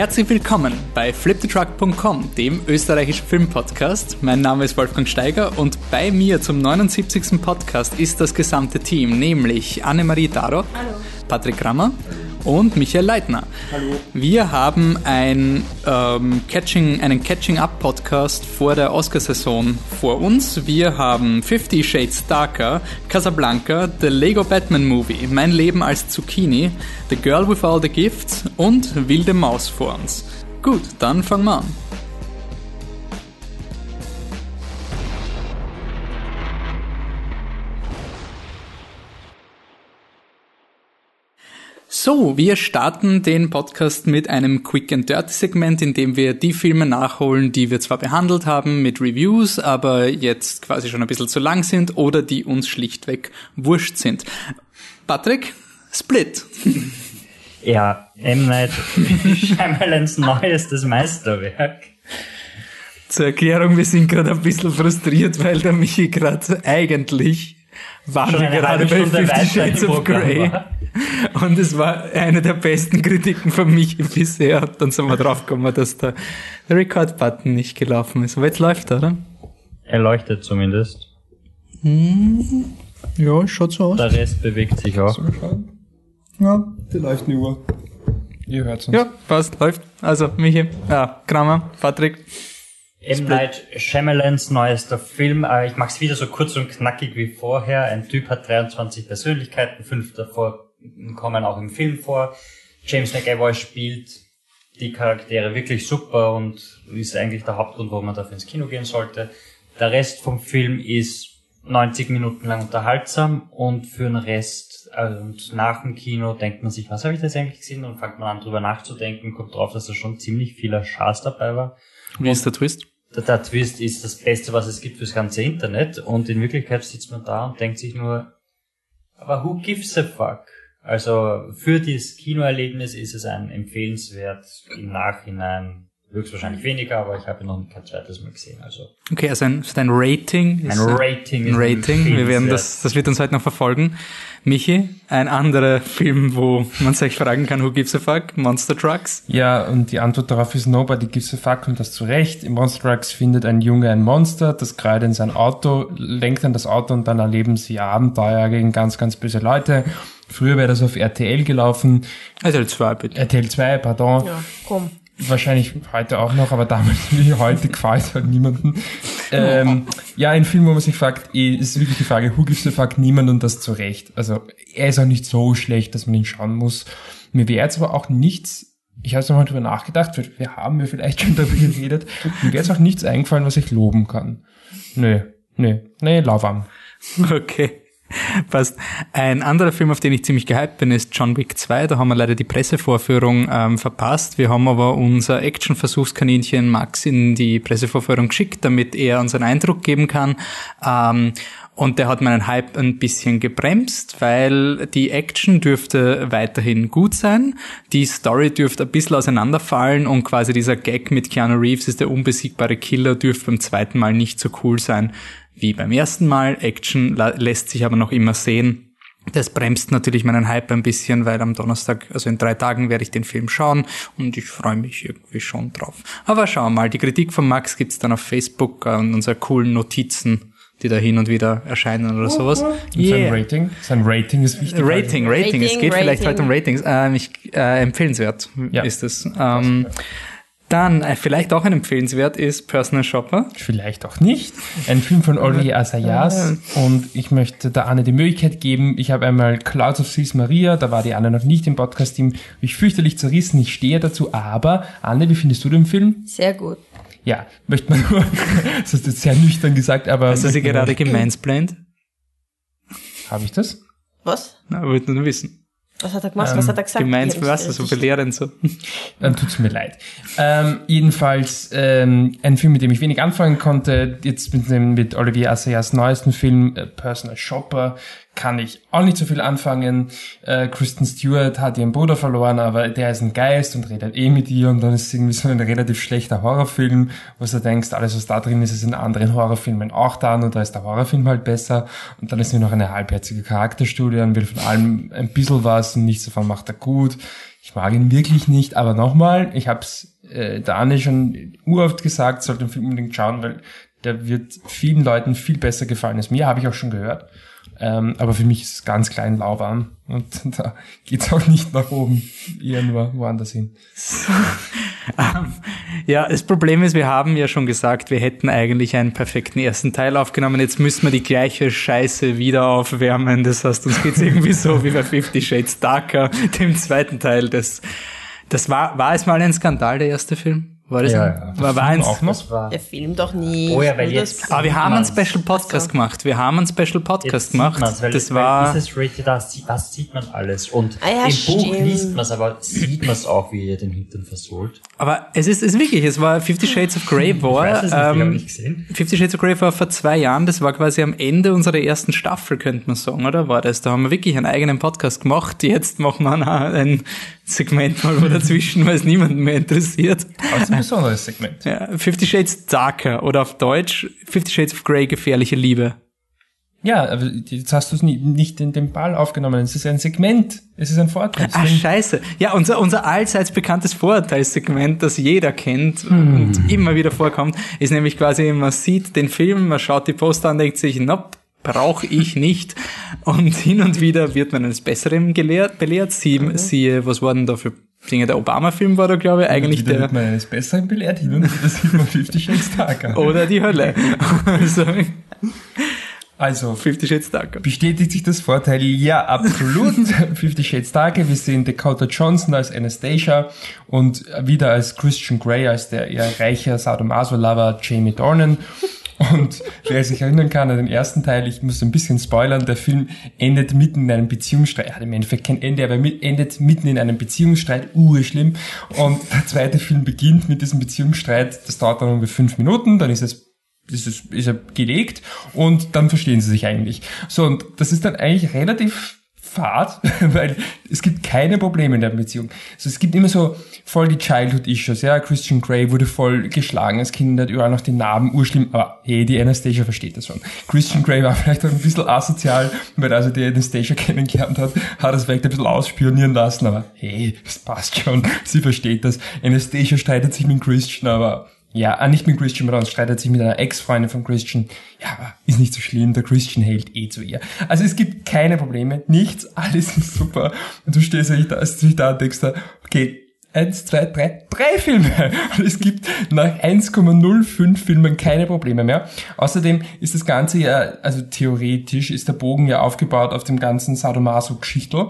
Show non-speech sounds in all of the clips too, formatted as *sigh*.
Herzlich willkommen bei fliptetruck.com, dem österreichischen Filmpodcast. Mein Name ist Wolfgang Steiger und bei mir zum 79. Podcast ist das gesamte Team, nämlich Annemarie Daro, Hallo. Patrick Rammer und Michael Leitner. Hallo. Wir haben ein, ähm, Catching, einen Catching-Up-Podcast vor der Oscarsaison vor uns. Wir haben Fifty Shades Darker, Casablanca, The Lego Batman Movie, Mein Leben als Zucchini, The Girl with All the Gifts und Wilde Maus vor uns. Gut, dann fangen wir an. So, wir starten den Podcast mit einem Quick and Dirty Segment, in dem wir die Filme nachholen, die wir zwar behandelt haben mit Reviews, aber jetzt quasi schon ein bisschen zu lang sind oder die uns schlichtweg wurscht sind. Patrick, Split. *laughs* Ja, M. Night Shyamalans neuestes Meisterwerk. Zur Erklärung, wir sind gerade ein bisschen frustriert, weil der Michi gerade eigentlich waren Schon wir gerade bei Stunde Fifty Shades of Grey. war. *laughs* Und es war eine der besten Kritiken von Michi bisher. Und dann sind wir draufgekommen, dass der, der Record-Button nicht gelaufen ist. Aber jetzt läuft er, oder? Er leuchtet zumindest. Ja, schaut so aus. Der Rest bewegt sich auch. Ja, der läuft eine Uhr. Ihr hört's uns. Ja, passt, läuft. Also, Michi, ja, Kramer, Patrick. M. Night Shyamalans neuester Film. Äh, Ich mach's wieder so kurz und knackig wie vorher. Ein Typ hat 23 Persönlichkeiten, fünf davor kommen auch im Film vor. James McAvoy spielt die Charaktere wirklich super und ist eigentlich der Hauptgrund, warum man dafür ins Kino gehen sollte. Der Rest vom Film ist 90 Minuten lang unterhaltsam und für den Rest also und nach dem Kino denkt man sich, was habe ich das eigentlich gesehen? Und fängt man an drüber nachzudenken, kommt drauf, dass da schon ziemlich vieler Schaß dabei war. Wie ist der Twist? Der, der Twist ist das Beste, was es gibt fürs ganze Internet und in Wirklichkeit sitzt man da und denkt sich nur, aber who gives a fuck? Also für dieses Kinoerlebnis ist es ein empfehlenswert im Nachhinein höchstwahrscheinlich weniger, aber ich habe ihn noch kein zweites Mal gesehen. Also Okay, also ein, dein Rating ein ist Rating ein ist Rating. Wir werden das, das wird uns heute noch verfolgen. Michi, ein anderer Film, wo man sich fragen kann, who gives a fuck? Monster Trucks? Ja, und die Antwort darauf ist Nobody gives a fuck und das zu Recht. Im Monster Trucks findet ein Junge ein Monster, das gerade in sein Auto, lenkt an das Auto und dann erleben sie Abenteuer gegen ganz, ganz böse Leute. Früher wäre das auf RTL gelaufen. Also zwei bitte. RTL 2, pardon. Ja, komm. Wahrscheinlich heute auch noch, aber damals *laughs* wie heute gefällt halt niemanden. Ähm, ja, ein Film, wo man sich fragt, eh, ist wirklich die Frage, who gives a fuck niemand und das zu Recht. Also er ist auch nicht so schlecht, dass man ihn schauen muss. Mir wäre jetzt aber auch nichts, ich habe nochmal drüber nachgedacht, wir- wir haben ja vielleicht schon darüber geredet, mir wäre jetzt auch nichts eingefallen, was ich loben kann. Nö, nö, nee, lauwarm. *laughs* Okay. *laughs* Passt. Ein anderer Film, auf den ich ziemlich gehypt bin, ist John Wick 2. Da haben wir leider die Pressevorführung ähm, verpasst. Wir haben aber unser Action-Versuchskaninchen Max in die Pressevorführung geschickt, damit er uns einen Eindruck geben kann. Ähm, und der hat meinen Hype ein bisschen gebremst, weil die Action dürfte weiterhin gut sein. Die Story dürfte ein bisschen auseinanderfallen und quasi dieser Gag mit Keanu Reeves ist der unbesiegbare Killer dürfte beim zweiten Mal nicht so cool sein wie beim ersten Mal. Action lässt sich aber noch immer sehen. Das bremst natürlich meinen Hype ein bisschen, weil am Donnerstag, also in drei Tagen, werde ich den Film schauen und ich freue mich irgendwie schon drauf. Aber schauen wir mal, die Kritik von Max gibt's dann auf Facebook äh, und unsere coolen Notizen, die da hin und wieder erscheinen oder sowas. Und sein Rating? Sein Rating ist wichtig. Rating, Rating, es Rating, geht vielleicht Rating. heute um Ratings. Ähm, ich, äh, empfehlenswert Ja. ist es. Ähm, dann äh, vielleicht auch ein empfehlenswert ist Personal Shopper. Vielleicht auch nicht. Ein Film von Olivier Assayas. Und ich möchte der Anne die Möglichkeit geben, ich habe einmal Clouds of Sis Maria, da war die Anne noch nicht im Podcast-Team, hab ich fürchterlich zerrissen, ich stehe dazu, aber Anne, wie findest du den Film? Sehr gut. Ja, möchte man nur, *laughs* das hast du jetzt sehr nüchtern gesagt, aber... Hast du sie gerade gemansplained? Habe ich das? Was? Na, wollte nur wissen. Was hat er gemacht? Was hat er gesagt? Gemeins, Ich hab was, nicht so belehrend so. Dann tut's mir leid. Ähm, jedenfalls ähm, ein Film, mit dem ich wenig anfangen konnte. Jetzt mit, mit Olivier Assayas neuesten Film äh, Personal Shopper kann ich auch nicht so viel anfangen. Äh, Kristen Stewart hat ihren Bruder verloren, aber der ist ein Geist und redet eh mit ihr und dann ist es irgendwie so ein relativ schlechter Horrorfilm, wo du denkst, alles was da drin ist, ist in anderen Horrorfilmen auch da und da ist der Horrorfilm halt besser und dann ist nur noch eine halbherzige Charakterstudie und will von allem ein bisschen was und nichts davon macht er gut. Ich mag ihn wirklich nicht, aber nochmal, ich habe es äh, der Anne schon uroft gesagt, sollte den Film unbedingt schauen, weil der wird vielen Leuten viel besser gefallen als mir, habe ich auch schon gehört. Ähm, aber für mich ist es ganz klein lauwarm und *laughs* da geht's auch nicht nach oben, nur woanders hin. ja, das Problem ist, wir haben ja schon gesagt, wir hätten eigentlich einen perfekten ersten Teil aufgenommen. Jetzt müssen wir die gleiche Scheiße wieder aufwärmen. Das heißt, uns geht's irgendwie so wie bei Fifty Shades Darker, dem zweiten Teil. Das, das war, war es mal ein Skandal, der erste Film? War das Ja, ein, ja. war, war eins? Auch noch? Das war, Der Film doch nie. Oh ja, weil jetzt- das- Aber wir haben einen Special Podcast so. gemacht. Wir haben einen Special Podcast Jetzt gemacht. weil, das war, dieses Rated, da, sieht- das sieht man alles. Und Ah ja, im Buch stimmt. liest man es, aber sieht man es auch, wie ihr den Hintern versohlt. aber es ist, es ist wirklich, es war Fifty Shades of Grey Ich war, weiß es nicht, ich ähm, nicht gesehen. Fifty Shades of Grey war vor zwei Jahren, das war quasi am Ende unserer ersten Staffel, könnte man sagen, oder? War das? Da haben wir wirklich einen eigenen Podcast gemacht. Jetzt machen wir ein, ein Segment mal wo dazwischen, weil es niemanden mehr interessiert. Ist ein besonderes Segment. Ja, Fifty Shades Darker oder auf Deutsch Fifty Shades of Grey, gefährliche Liebe. Ja, aber jetzt hast du es nicht in den Ball aufgenommen. Es ist ein Segment. Es ist ein Vorteil. Ah, scheiße. Ja, unser, unser allseits bekanntes Vorurteilssegment, das jeder kennt und immer wieder vorkommt, ist nämlich quasi, man sieht den Film, man schaut die Poster an, denkt sich, nope, brauche ich nicht. Und hin und wieder wird man eines Besseren gelehrt, belehrt. Sie, Siehe, was war denn da für Dinge? Der Obama-Film war da, glaube ich, eigentlich der... wird man eines Besseren belehrt. Hin und wieder sieht man 50 Shades Darker. Oder die Hölle. Also, Also, Fifty Shades Darker. bestätigt sich das Vorteil? Ja, absolut. *laughs* 50 Shades Darker. Wir sehen Dakota Johnson als Anastasia und wieder als Christian Grey, als der eher reiche Sadomaso-Lover Jamie Dornan. Und wer sich erinnern kann an den ersten Teil, ich muss ein bisschen spoilern, der Film endet mitten in einem Beziehungsstreit. Er hat im Endeffekt kein Ende, aber endet mitten in einem Beziehungsstreit. Uh, schlimm. Und der zweite Film beginnt mit diesem Beziehungsstreit. Das dauert dann ungefähr fünf Minuten, dann ist es ist, es, ist er gelegt und dann verstehen sie sich eigentlich. So, und das ist dann eigentlich relativ fad, *laughs* weil es gibt keine Probleme in der Beziehung. Also es gibt immer so voll die Childhood-Issues. Ja, Christian Grey wurde voll geschlagen als Kind, hat überall noch die Narben, urschlimm, aber hey, die Anastasia versteht das schon. Christian Grey war *laughs* vielleicht auch ein bisschen asozial, weil als er die Anastasia kennengelernt hat, hat es vielleicht ein bisschen ausspionieren lassen, aber hey, das passt schon, sie versteht das. Anastasia streitet sich mit Christian, aber ja, ah, nicht mit Christian Brown, streitet sich mit einer Ex-Freundin von Christian. Ja, aber ist nicht so schlimm, der Christian hält eh zu ihr. Also es gibt keine Probleme, nichts, *laughs* alles ist super. Und du stehst eigentlich da, stehst da und denkst da, okay, eins, zwei, drei, drei Filme. *laughs* Und es gibt nach 1,05 Filmen keine Probleme mehr. Außerdem ist das Ganze ja, also theoretisch ist der Bogen ja aufgebaut auf dem ganzen Sadomaso-Geschichtel.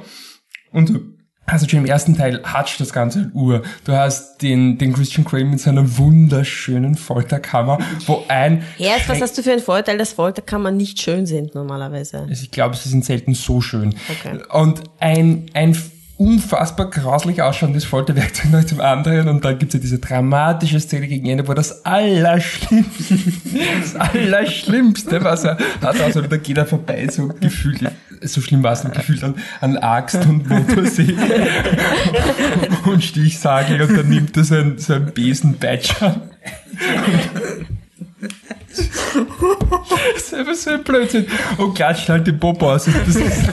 Und also schon im ersten Teil hatscht das ganze Uhr. Du hast den, den Christian Grey mit seiner wunderschönen Folterkammer, wo ein... Erst, was hast du für einen Vorteil, dass Folterkammern nicht schön sind normalerweise? Also ich glaube, sie sind selten so schön. Okay. Und ein, ein unfassbar grauslich ausschauendes Folterwerkzeug nach dem anderen und dann gibt's ja diese dramatische Szene gegen Ende, wo das Allerschlimmste, das Allerschlimmste, was er hat, also da geht er vorbei, so gefühlt, so schlimm war es nicht, gefühlt an, an Axt und Motorsäge und Stichsage und dann nimmt er so ein, so ein Besenpeitscher. Das ist einfach so ein Blödsinn. Und klatscht halt den Popo aus. Das ist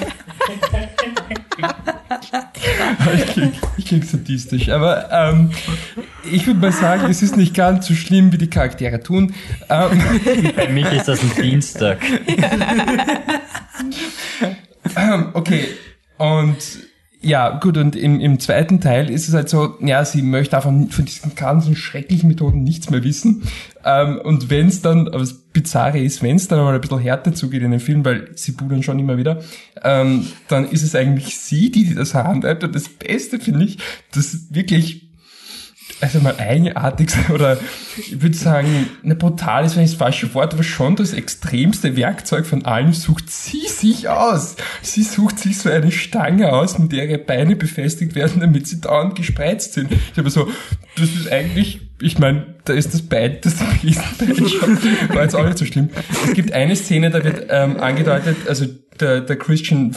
*laughs* ich klinge sadistisch, aber ähm, ich würde mal sagen, es ist nicht ganz so schlimm, wie die Charaktere tun. Ähm, *laughs* Bei mich ist das ein Dienstag. *laughs* ähm, okay, und ja, gut, und im, im zweiten Teil ist es halt so, ja, sie möchte einfach von diesen ganzen schrecklichen Methoden nichts mehr wissen. Ähm, und wenn es dann, aber das Bizarre ist, wenn es dann mal ein bisschen härter zugeht in dem Film, weil sie pudern schon immer wieder, ähm, dann ist es eigentlich sie, die das handhabt. Und das Beste finde ich, dass wirklich also mal eigenartig oder ich würde sagen, ne, brutal ist vielleicht das falsche Wort, aber schon das extremste Werkzeug von allen sucht sie sich aus. Sie sucht sich so eine Stange aus, mit der ihre Beine befestigt werden, damit sie dauernd gespreizt sind. Ich habe so, das ist eigentlich, ich meine, da ist das Bein, das Riesenbein schon, *laughs* war jetzt auch nicht so schlimm. Es gibt eine Szene, da wird ähm, angedeutet, also der, der Christian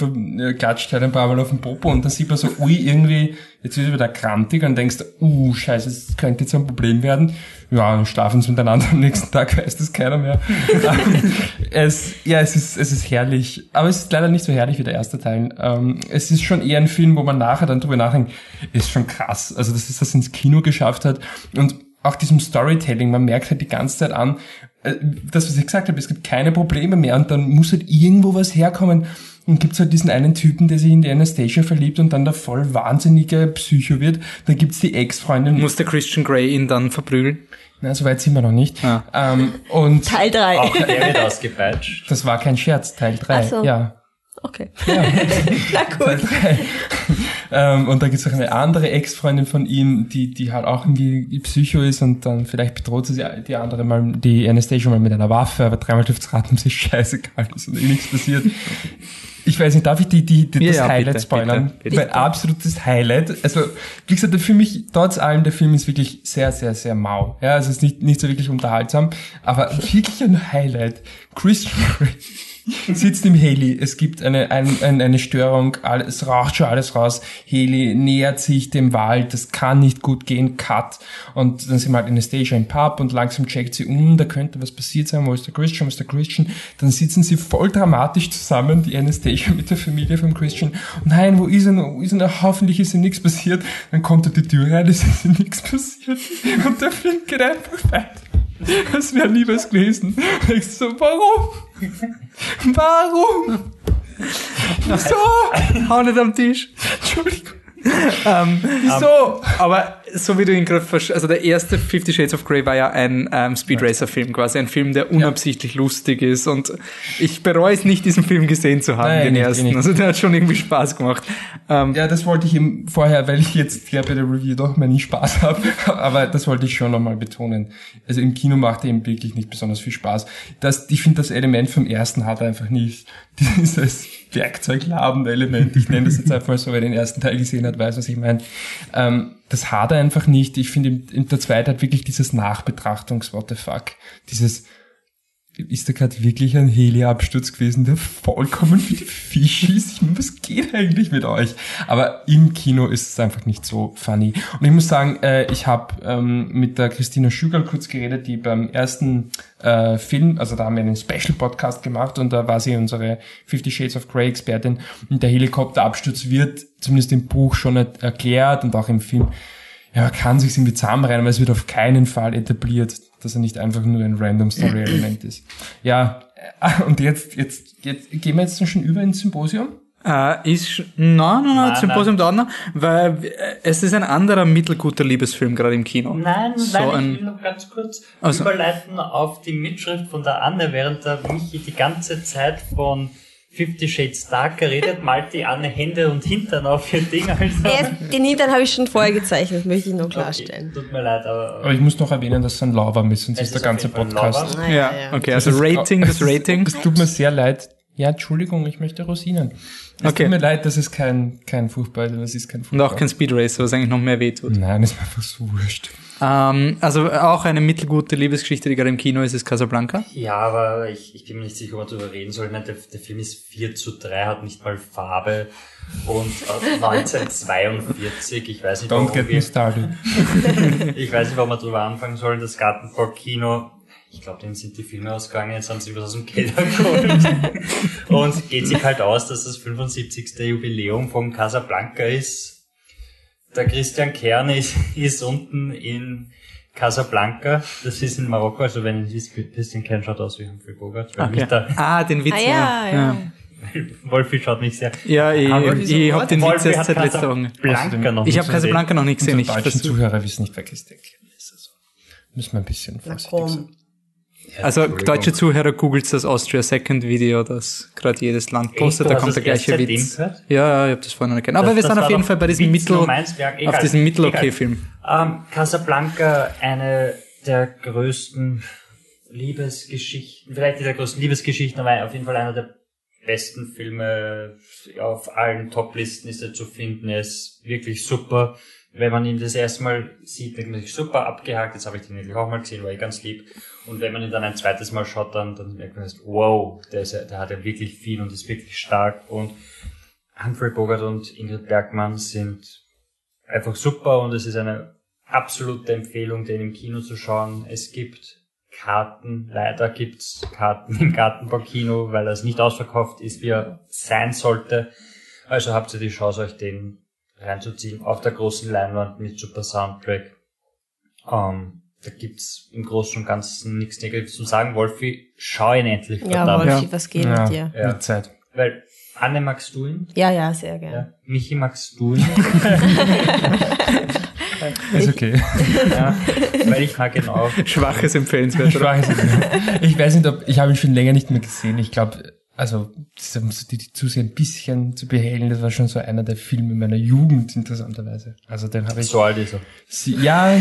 klatscht halt ein paar Mal auf den Popo und dann sieht man so, ui, irgendwie, jetzt ist er wieder krantig und denkst, uh, scheiße, das könnte jetzt ein Problem werden. Ja, dann schlafen sie miteinander am nächsten Tag, weiß das keiner mehr. *laughs* Es, ja, es ist, es ist herrlich. Aber es ist leider nicht so herrlich wie der erste Teil. Ähm, es ist schon eher ein Film, wo man nachher dann drüber nachdenkt, ist schon krass. Also, dass es das ins Kino geschafft hat und auch diesem Storytelling, man merkt halt die ganze Zeit an, das, was ich gesagt habe, es gibt keine Probleme mehr und dann muss halt irgendwo was herkommen. Und gibt's halt diesen einen Typen, der sich in die Anastasia verliebt und dann der voll wahnsinnige Psycho wird. Dann gibt's die Ex-Freundin. Muss der Christian Grey ihn dann verprügeln? Na, so weit sind wir noch nicht. Ah. Ähm, und Teil 3. Auch der wird ausgepeitscht. das war kein Scherz, Teil 3. Ach so. Ja. Okay. ja. *laughs* Na Teil gut. 3. ähm, und da gibt's auch eine andere Ex-Freundin von ihm, die, die halt auch irgendwie Psycho ist und dann vielleicht bedroht sie die andere mal, die Anastasia mal mit einer Waffe, aber dreimal dürft's raten, sie ist scheißegal ist und eh nichts passiert. Ich weiß nicht, darf ich die, die, die das ja, Highlight bitte, spoilern? bitte, bitte. Mein absolutes Highlight. Also, wie gesagt, der Film mich, trotz allem, der Film ist wirklich sehr, sehr, sehr mau. Ja, also es ist nicht, nicht so wirklich unterhaltsam, aber *laughs* wirklich ein Highlight. Grey sitzt im Heli. Es gibt eine, ein, ein, eine Störung, all- es raucht schon alles raus. Heli nähert sich dem Wald, das kann nicht gut gehen, Cut. Und dann sind wir halt in der Station im Pub und langsam checkt sie, um, da könnte was passiert sein, wo ist der Christian, wo ist der Christian? Dann sitzen sie voll dramatisch zusammen, die Anastasia mit der Familie vom Christian. Und nein, wo ist er noch? Wo ist er noch? Hoffentlich ist ihm nichts passiert. Dann kommt er die Tür rein, es ist ihm nichts passiert. Und der Film geht einfach Als wäre nie was gewesen. Ich so, warum? Warum? Wieso? Hau nicht am Tisch. Entschuldigung. *laughs* Ähm, Wieso? aber so wie du ihn gerade also der erste Fifty Shades of Grey war ja ein ähm, Speed Racer Film, quasi ein Film, der unabsichtlich lustig ist und ich bereue es nicht, diesen Film gesehen zu haben, Nein, den nicht, ersten. nicht. Also der hat schon irgendwie Spaß gemacht. Ähm, Ja, das wollte ich eben vorher, weil ich jetzt ja bei der Review doch mal nie Spaß habe, *laughs* aber das wollte ich schon nochmal betonen. Also im Kino macht er eben wirklich nicht besonders viel Spaß. Das, ich finde, das Element vom ersten hat er einfach nicht *laughs* dieses werkzeugladende Element. Ich nenne das jetzt einfach so, wer den ersten Teil gesehen hat, weiß, was ich meine. Ähm, das hat er einfach nicht. Ich finde, in, in der zweite hat wirklich dieses Nachbetrachtungs, what the fuck, dieses ist da gerade wirklich ein Heli-Absturz gewesen, der vollkommen wie die Fische ist. Ich meine, was geht eigentlich mit euch? Aber im Kino ist es einfach nicht so funny. Und ich muss sagen, äh, ich habe ähm, mit der Christina Schügerl kurz geredet, die beim ersten äh, Film, also da haben wir einen Special-Podcast gemacht und da war sie unsere Fifty Shades of Grey Expertin und der Helikopterabsturz wird zumindest im Buch schon er- erklärt und auch im Film ja, man kann sich irgendwie zusammenreihen, aber es wird auf keinen Fall etabliert, dass er nicht einfach nur ein random Story-Element ist. Ja, äh, und jetzt, jetzt, jetzt gehen wir jetzt schon über ins Symposium. Äh, ist, nein, nein, nein, Nein, Symposium dauert noch, weil äh, es ist ein anderer mittelguter Liebesfilm gerade im Kino. Nein, So nein, ein- ich will noch ganz kurz Also- überleiten auf die Mitschrift von der Anne, während der Michi die ganze Zeit von Fifty Shades Darker redet, malt die Anne Hände und Hintern auf ihr Ding. Also. Erst, den Hintern habe ich schon vorher gezeichnet, möchte ich nur Okay, klarstellen. tut mir leid, aber Aber ich muss noch erwähnen, dass es ein Lava ist, sonst Es ist der ganze Podcast. Lava. Ah, Ja, okay, also Rating, das Rating. Es tut mir sehr leid. Ja, Entschuldigung, ich möchte Rosinen. Es Okay. tut mir leid, das ist kein, kein Fußball, das ist kein Und Fußball. auch kein Speed Racer, was eigentlich noch mehr wehtut. Nein, ist mir einfach so wurscht. Ähm, also auch eine mittelgute Liebesgeschichte, die gerade im Kino ist, ist Casablanca. Ja, aber ich, ich bin mir nicht sicher, ob man darüber reden soll. Ich meine, der, der Film ist 4 zu 3, hat nicht mal Farbe. Und äh, 1942, ich weiß nicht, Don't get wir, me started. *laughs* ich weiß nicht, warum wir drüber anfangen sollen. Das Gartenpark-Kino, ich glaube, denen sind die Filme ausgegangen, jetzt haben sie was aus dem Keller geholt. Und geht sich halt aus, dass das 75. Jubiläum von Casablanca ist. Der Christian Kern ist, ist unten in Casablanca, das ist in Marokko, also wenn ihr wisst, Christian Kern schaut aus wie Humphrey Bogart, da, Ah, den Witz. Ah ja, ja. Wolfi schaut mich sehr. Ja, ich, Aber ich, ich hab den Witz erst seit letzter Woche. Ich habe Casablanca noch nicht gesehen. Ich deutschen Zuhörer wissen nicht, wer Christian Kern ist. Also müssen wir ein bisschen vorsichtig sein. Also deutsche Zuhörer googelt das Austria Second Video, das gerade jedes Land postet, da hast kommt der gleiche Witz. gehört? Ja, ja, ich habe das vorhin noch erkannt. Aber Das- wir das sind auf jeden Fall bei diesem Witz Mittel, egal, auf diesem egal. Mittel-Okay-Film. Ähm, Casablanca, eine der größten Liebesgeschichten, vielleicht nicht der größten Liebesgeschichten, aber auf jeden Fall einer der besten Filme auf allen Top-Listen ist er zu finden. Er ist wirklich super. Wenn man ihn das erste Mal sieht, denkt man sich super abgehakt. Jetzt habe ich den endlich auch mal gesehen, war ich ganz lieb. Und wenn man ihn dann ein zweites Mal schaut, dann, dann merkt man, wow, der, ist der hat ja wirklich viel und ist wirklich stark. Und Humphrey Bogart und Ingrid Bergmann sind einfach super und es ist eine absolute Empfehlung, den im Kino zu schauen. Es gibt Karten, leider gibt's Karten im Gartenbaukino, weil das nicht ausverkauft ist, wie er sein sollte. Also habt ihr die Chance, euch den reinzuziehen auf der großen Leinwand mit super Soundtrack. Ähm, da gibt's im Großen und Ganzen nichts Negatives zu sagen. Wolfi, schau ihn endlich. Ja, verdammt. Wolfi, Ja. was geht ja, mit dir? Ja. Mit Zeit. Weil, Anne, magst du ihn? Ja, ja, sehr gerne. Ja. Michi, magst du ihn? *laughs* *laughs* Ist okay. ja. Weil ich mag ihn auch. Schwaches empfehlenswert. Ich oder? weiß, es nicht. ich weiß nicht, ob ich habe ihn schon länger nicht mehr gesehen. Ich glaube, also so die, die Zuseher ein bisschen zu behellen, das war schon so einer der Filme meiner Jugend interessanterweise. Also den habe ich So alt ist er. Sie, ja,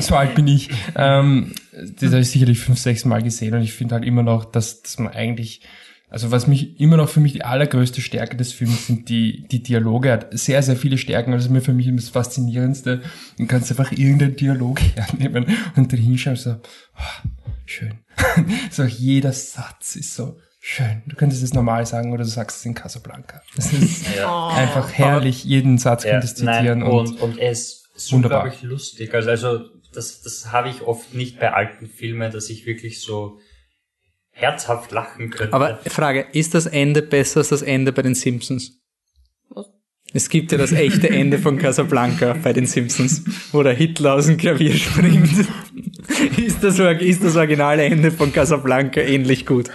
so alt bin ich. Ähm, das habe ich sicherlich fünf, sechs Mal gesehen und ich finde halt immer noch, dass, dass man eigentlich, also was mich immer noch für mich die allergrößte Stärke des Films sind die, die Dialoge. Er hat sehr, sehr viele Stärken. Also mir für mich das Faszinierendste. Du kannst einfach irgendeinen Dialog *laughs* hernehmen und dann hinschauen so, oh, schön. *laughs* so jeder Satz ist so schön. Du könntest es normal sagen oder du sagst es in Casablanca. Das ist *laughs* Ja. einfach herrlich. Jeden Satz Ja, könntest du zitieren nein, und, und, und er ist so, Wunderbar. glaube ich, lustig. Also, also das, das habe ich oft nicht bei alten Filmen, dass ich wirklich so herzhaft lachen könnte. Aber Frage, ist das Ende besser als das Ende bei den Simpsons? Es gibt ja das echte Ende von Casablanca bei den Simpsons, wo der Hitler aus dem Klavier springt. Ist das, ist das originale Ende von Casablanca ähnlich gut?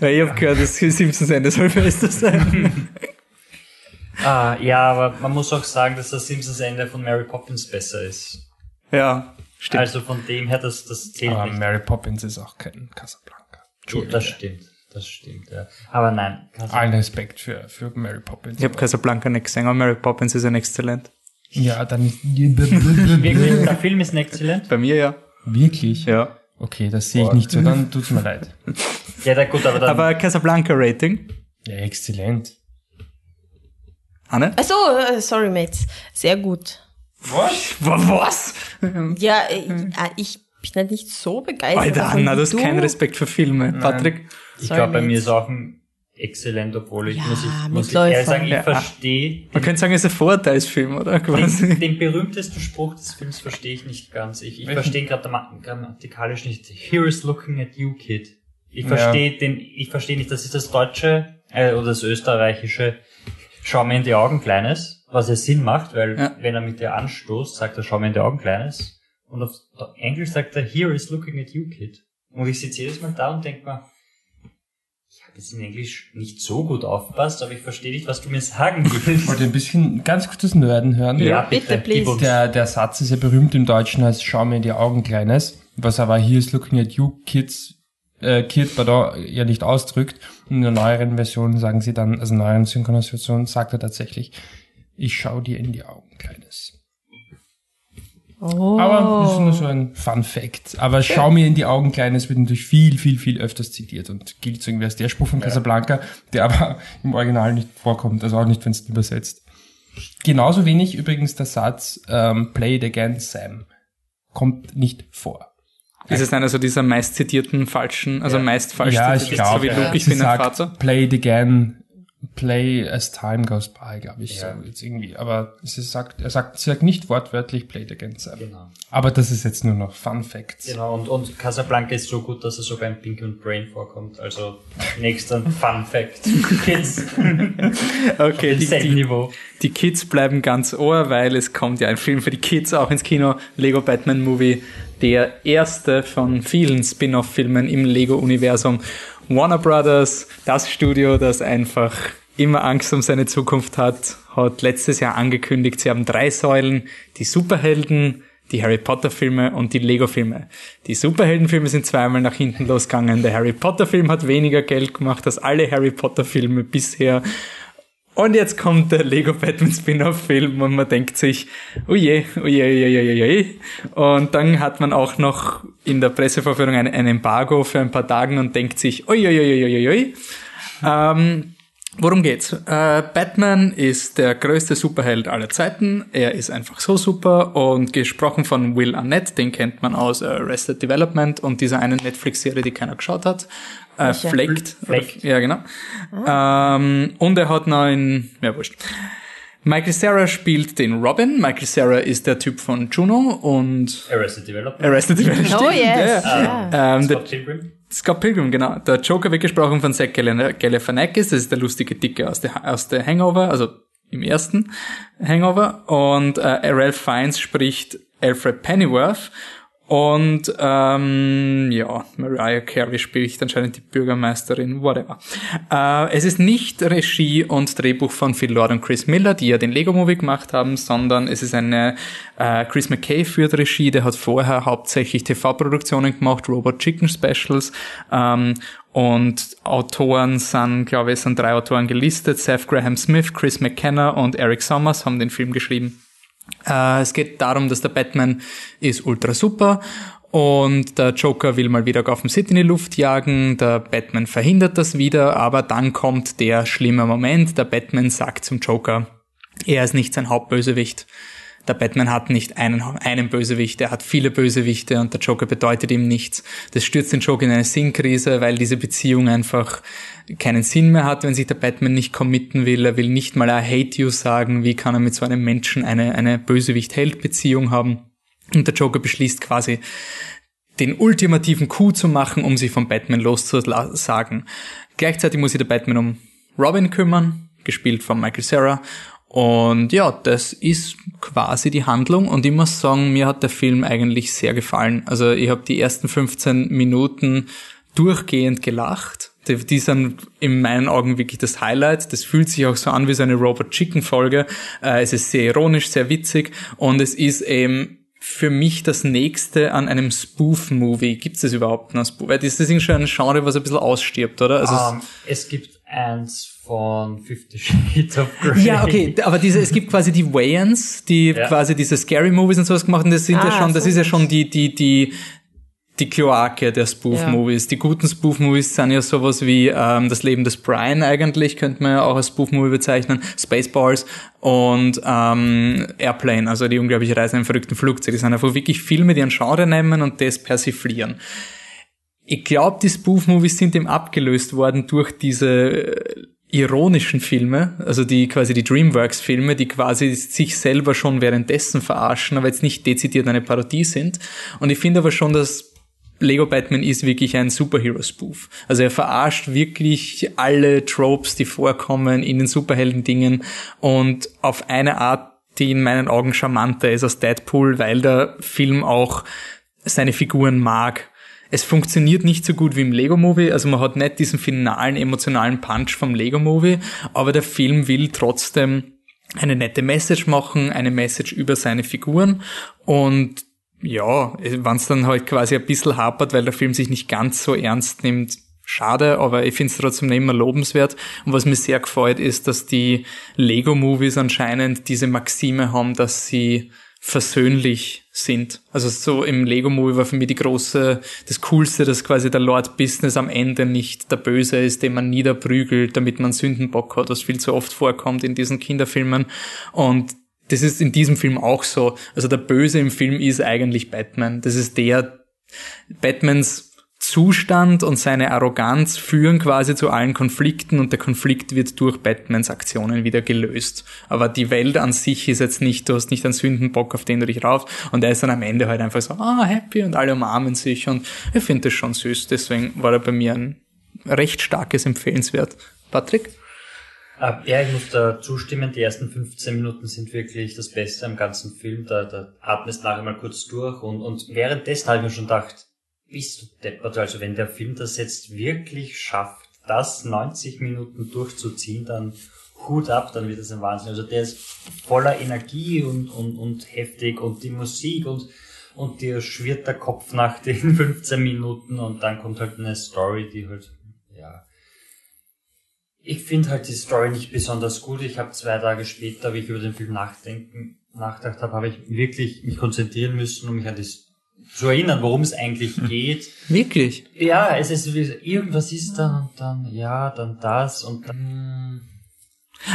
Weil ich habe gehört, das Simpsons Ende soll besser sein. ah, ja, aber man muss auch sagen, dass das Simpsons Ende von Mary Poppins besser ist. Ja, stimmt. Also von dem her, das, das zählt Aber nicht. Mary Poppins ist auch kein Casablanca. Gut, das stimmt. Das stimmt, ja. Aber nein. Casablanca- Allen Respekt für, für Mary Poppins. ich habe Casablanca nicht gesehen, aber Mary Poppins ist ein exzellent. ja, dann *laughs* Wirklich, der Film ist exzellent. Bei mir ja. wirklich. Ja. Okay, das sehe ich nicht so. Dann tut's mir leid. *laughs* Ja, da, gut, aber dann. Aber Casablanca Rating? Ja, exzellent. Anne? Achso, äh, sorry, Mates. Sehr gut. Was? Was? Ja, äh, äh, ich bin halt nicht so begeistert. Alter, Anna, du hast keinen Respekt für Filme. Patrick? ich glaube, bei mir ist auch ein exzellent, obwohl ich, Ja, muss ich, muss ich ehrlich sagen, ich Ja. verstehe Man könnte sagen, es ist ein Vorteilsfilm, oder? Quasi. den, den berühmtesten Spruch des Films verstehe ich nicht ganz. Ich, ich verstehe ihn grammar- grammatikalisch nicht. Here is looking at you, kid. Ich Ja. verstehe den, ich verstehe nicht, das ist das deutsche äh, oder das österreichische Schau mir in die Augen, Kleines, was ja Sinn macht, weil Ja. wenn er mit dir anstoßt, sagt er Schau mir in die Augen, Kleines. Und auf Englisch sagt er Here is looking at you, kid. Und ich sitze jedes Mal da und denke mir, jetzt in Englisch nicht so gut aufpasst, aber ich verstehe nicht, was du mir sagen willst. Wollt ihr ein bisschen ganz kurzes Nerden hören? Ja, bitte, bitte, uns. Der, der Satz ist ja berühmt im Deutschen als Schau mir in die Augen, Kleines. Was aber hier ist Looking at You, Kids, äh, Kid, pardon, ja nicht ausdrückt. In der neueren Version sagen sie dann, also in der neueren Synchronisation sagt er tatsächlich, ich schau dir in die Augen, Kleines. Oh. Aber das ist nur so ein Fun Fact. Aber schau mir in die Augen, Kleines wird natürlich viel, viel, viel öfters zitiert und gilt so irgendwie als der Spruch von Casablanca, der aber im Original nicht vorkommt, also auch nicht, wenn es übersetzt. Genauso wenig übrigens der Satz ähm, Play it again, Sam. Kommt nicht vor. Ist es einer so dieser meist zitierten falschen, also Ja. meist falsch ja, ich zitierten, glaube, so wie ja. Luke, ich bin ein Vater? Play it again, play as time goes by, glaube ich, Ja. so jetzt irgendwie. Aber es ist, sagt, er sagt, sie sagt nicht wortwörtlich Play it again, Sam. Genau. Aber das ist jetzt nur noch Fun Facts. Genau, und, und Casablanca ist so gut, dass er sogar in Pink und Brain vorkommt. Also, nächster Fun Fact. *laughs* Kids. Okay, die, die, Niveau. die Kids bleiben ganz ohr, weil es kommt ja ein Film für die Kids auch ins Kino, Lego Batman Movie, der erste von vielen Spin-off-Filmen im Lego-Universum. Warner Brothers, das Studio, das einfach immer Angst um seine Zukunft hat, hat letztes Jahr angekündigt, sie haben drei Säulen, die Superhelden, die Harry Potter Filme und die Lego Filme. Die Superheldenfilme sind zweimal nach hinten losgegangen. Der Harry Potter Film hat weniger Geld gemacht als alle Harry Potter Filme bisher. Und jetzt kommt der Lego Batman Spin-off-Film und man denkt sich, oh je, oh je, oh je, oh je, oh je. Und dann hat man auch noch in der Pressevorführung ein, ein Embargo für ein paar Tagen und denkt sich, oi, oi, oi, oi, oi. Ähm, worum geht's? Äh, Batman ist der größte Superheld aller Zeiten. Er ist einfach so super und gesprochen von Will Arnett, den kennt man aus Arrested Development und dieser einen Netflix-Serie, die keiner geschaut hat. Äh? Flaked. Flaked. Ja, genau. Ähm, und er hat noch einen, ja wurscht. Michael Sarah spielt den Robin. Michael Sarah ist der Typ von Juno und Arrested Development. Arrested Development. Oh Stimmt, yes. ja. Ja. Ähm, der Scott Pilgrim. Scott Pilgrim, genau. Der Joker wird gesprochen von Zach Galifian- Galifianakis. Das ist der lustige Dicke aus der, aus der Hangover, also im ersten Hangover. Und äh, Ralph Fiennes spricht Alfred Pennyworth. Und ähm, ja, Mariah Carey spricht anscheinend die Bürgermeisterin, whatever. Äh, es ist nicht Regie und Drehbuch von Phil Lord und Chris Miller, die ja den Lego-Movie gemacht haben, sondern es ist eine äh, Chris McKay führt Regie, der hat vorher hauptsächlich TV-Produktionen gemacht, Robot Chicken Specials ähm, und Autoren sind, glaube ich, sind drei Autoren gelistet, Seth Graham Smith, Chris McKenna und Eric Sommers haben den Film geschrieben. Äh, es geht darum, dass der Batman ist ultra super und der Joker will mal wieder Gotham City in die Luft jagen. Der Batman verhindert das wieder, aber dann kommt der schlimme Moment. Der Batman sagt zum Joker, er ist nicht sein Hauptbösewicht. Der Batman hat nicht einen, einen Bösewicht, er hat viele Bösewichte und der Joker bedeutet ihm nichts. Das stürzt den Joker in eine Sinnkrise, weil diese Beziehung einfach keinen Sinn mehr hat, wenn sich der Batman nicht committen will. Er will nicht mal I hate you sagen. Wie kann er mit so einem Menschen eine, eine Bösewicht-Held-Beziehung haben? Und der Joker beschließt quasi, den ultimativen Coup zu machen, um sich von Batman loszusagen. Gleichzeitig muss sich der Batman um Robin kümmern, gespielt von Michael Cera. Und ja, das ist quasi die Handlung. Und ich muss sagen, mir hat der Film eigentlich sehr gefallen. Also ich habe die ersten 15 Minuten durchgehend gelacht. Die, die sind in meinen Augen wirklich das Highlight. Das fühlt sich auch so an wie so eine Robot Chicken Folge. Äh, es ist sehr ironisch, sehr witzig und es ist eben für mich das nächste an einem Spoof-Movie. Gibt es überhaupt noch? Spoof? Weil das ist schon ein Genre, was ein bisschen ausstirbt, oder? Also es- Ähm, es gibt eins von Fifty Shades of Grey. Ja, okay, aber diese, es gibt quasi die Wayans, die Ja. quasi diese Scary Movies und sowas gemacht haben, das sind ja Ah, schon, das so ist ja schon die, die, die, die Kloake der Spoof-Movies. Ja. Die guten Spoof-Movies sind ja sowas wie ähm, Das Leben des Brian eigentlich, könnte man ja auch als Spoof-Movie bezeichnen, Spaceballs und ähm, Airplane, also die unglaubliche Reise in einem verrückten Flugzeug. Das sind einfach wirklich Filme, die ein Genre nehmen und das persiflieren. Ich glaube, die Spoof-Movies sind eben abgelöst worden durch diese äh, ironischen Filme, also die quasi die Dreamworks-Filme, die quasi sich selber schon währenddessen verarschen, aber jetzt nicht dezidiert eine Parodie sind. Und ich finde aber schon, dass Lego Batman ist wirklich ein Superhero-Spoof. Also er verarscht wirklich alle Tropes, die vorkommen in den Superhelden-Dingen und auf eine Art, die in meinen Augen charmanter ist als Deadpool, weil der Film auch seine Figuren mag. Es funktioniert nicht so gut wie im Lego-Movie, also man hat nicht diesen finalen emotionalen Punch vom Lego-Movie, aber der Film will trotzdem eine nette Message machen, eine Message über seine Figuren. Und ja, wenn es dann halt quasi ein bisschen hapert, weil der Film sich nicht ganz so ernst nimmt, schade, aber ich finde es trotzdem immer lobenswert. Und was mir sehr gefällt, ist, dass die Lego-Movies anscheinend diese Maxime haben, dass sie versöhnlich sind. Also so im Lego-Movie war für mich die große, das Coolste, dass quasi der Lord Business am Ende nicht der Böse ist, den man niederprügelt, damit man Sündenbock hat, was viel zu oft vorkommt in diesen Kinderfilmen. Und das ist in diesem Film auch so. Also der Böse im Film ist eigentlich Batman. Das ist der, Batmans Zustand und seine Arroganz führen quasi zu allen Konflikten und der Konflikt wird durch Batmans Aktionen wieder gelöst. Aber die Welt an sich ist jetzt nicht, du hast nicht einen Sündenbock, auf den du dich rauf und er ist dann am Ende halt einfach so, ah, happy und alle umarmen sich und ich finde das schon süß. Deswegen war er bei mir ein recht starkes Empfehlenswert. Patrick? Äh, Ja, ich muss da zustimmen. Die ersten 15 Minuten sind wirklich das Beste am ganzen Film. Da, da atmest nachher mal kurz durch und, und währenddessen habe ich mir schon gedacht, bist du deppert. Also wenn der Film das jetzt wirklich schafft, das 90 Minuten durchzuziehen, dann Hut ab, dann wird das ein Wahnsinn. Also der ist voller Energie und, und, und heftig und die Musik und, und dir schwirrt der Kopf nach *laughs* den 15 Minuten und dann kommt halt eine Story, die halt, ja, ich finde halt die Story nicht besonders gut. Ich habe zwei Tage später, wie ich über den Film nachdenken, nachgedacht habe, habe ich wirklich mich konzentrieren müssen und mich an die zu erinnern, worum es eigentlich geht. Wirklich? Ja, es ist wie- irgendwas ist dann und dann, ja, dann das und dann.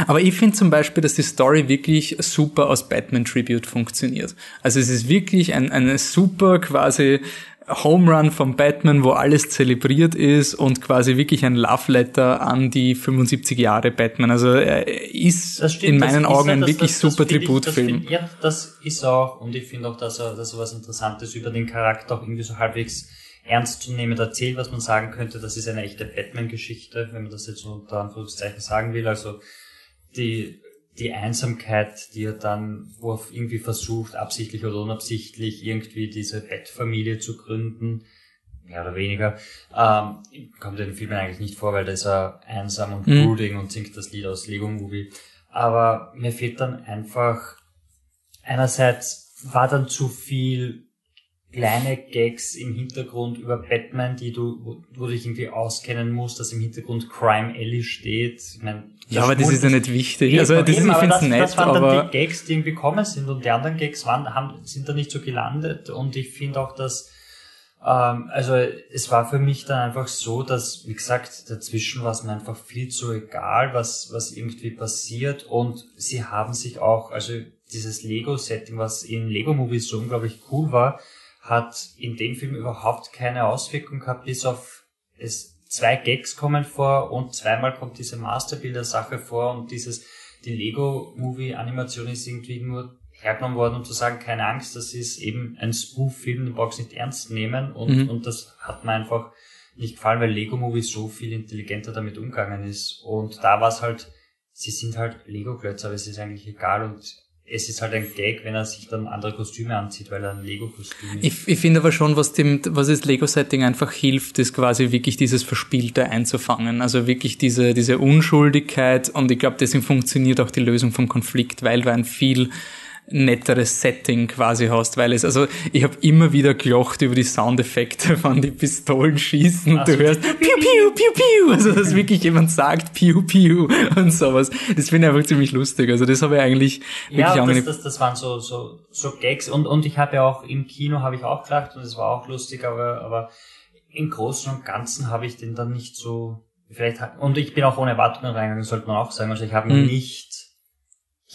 Aber ich finde zum Beispiel, dass die Story wirklich super aus Batman Tribute funktioniert. Also es ist wirklich ein, eine super quasi Home Run von Batman, wo alles zelebriert ist und quasi wirklich ein Love Letter an die 75 Jahre Batman. Also er ist Das stimmt, in meinen ist Augen ein wirklich das- das super find ich- das Tributfilm. find- Ja, das ist auch, und ich finde auch, dass er, dass er was Interessantes über den Charakter auch irgendwie so halbwegs ernst zu nehmen erzählt, was man sagen könnte, das ist eine echte Batman-Geschichte, wenn man das jetzt so unter Anführungszeichen sagen will. Also die, die Einsamkeit, die er dann, wo er irgendwie versucht, absichtlich oder unabsichtlich irgendwie diese Bat-Familie zu gründen, mehr oder weniger, ähm, kommt in den Filmen eigentlich nicht vor, weil da ist er einsam und Mhm. brooding und singt das Lied aus Lego Movie. Aber mir fehlt dann einfach, einerseits war dann zu viel kleine Gags im Hintergrund über Batman, die du, wo, wo du dich irgendwie auskennen musst, dass im Hintergrund Crime Alley steht. Ich mein, Ja, aber das ist ja nicht wichtig. Also das ist, Eben, ich aber finde es nett, das waren dann aber die Gags, die irgendwie gekommen sind und die anderen Gags waren, haben, sind da nicht so gelandet und ich finde auch, dass ähm, also es war für mich dann einfach so, dass, wie gesagt, dazwischen war es mir einfach viel zu egal, was, was irgendwie passiert und sie haben sich auch, also dieses Lego-Setting, was in Lego-Movies so unglaublich cool war, hat in dem Film überhaupt keine Auswirkung gehabt, bis auf es zwei Gags kommen vor und zweimal kommt diese Masterbilder-Sache vor und dieses, die Lego-Movie-Animation ist irgendwie nur hergenommen worden, um zu sagen, keine Angst, das ist eben ein Spoof-Film, du brauchst nicht ernst nehmen und, Mhm. und das hat mir einfach nicht gefallen, weil Lego Movie so viel intelligenter damit umgegangen ist und da war es halt, sie sind halt Lego-Klötze, aber es ist eigentlich egal und es ist halt ein Gag, wenn er sich dann andere Kostüme anzieht, weil er ein Lego-Kostüm ist. Ich, ich finde aber schon, was dem, was das Lego-Setting einfach hilft, ist quasi wirklich dieses Verspielte einzufangen. Also wirklich diese, diese Unschuldigkeit und ich glaube, deswegen funktioniert auch die Lösung vom Konflikt, weil du ein viel netteres Setting quasi hast, weil es, also ich habe immer wieder gelacht über die Soundeffekte *laughs* von die Pistolen schießen und du hörst piu piu piu piu, also dass wirklich jemand sagt piu piu und sowas. Das finde ich einfach ziemlich lustig. Also das habe ich eigentlich wirklich Ja, das, angenehm. das, das waren so, so, so Gags und, und ich habe ja auch im Kino habe ich auch gelacht und es war auch lustig, aber, aber im Großen und Ganzen habe ich den dann nicht so, vielleicht, und ich bin auch ohne Erwartungen reingegangen, sollte man auch sagen, also ich habe Mhm. nicht,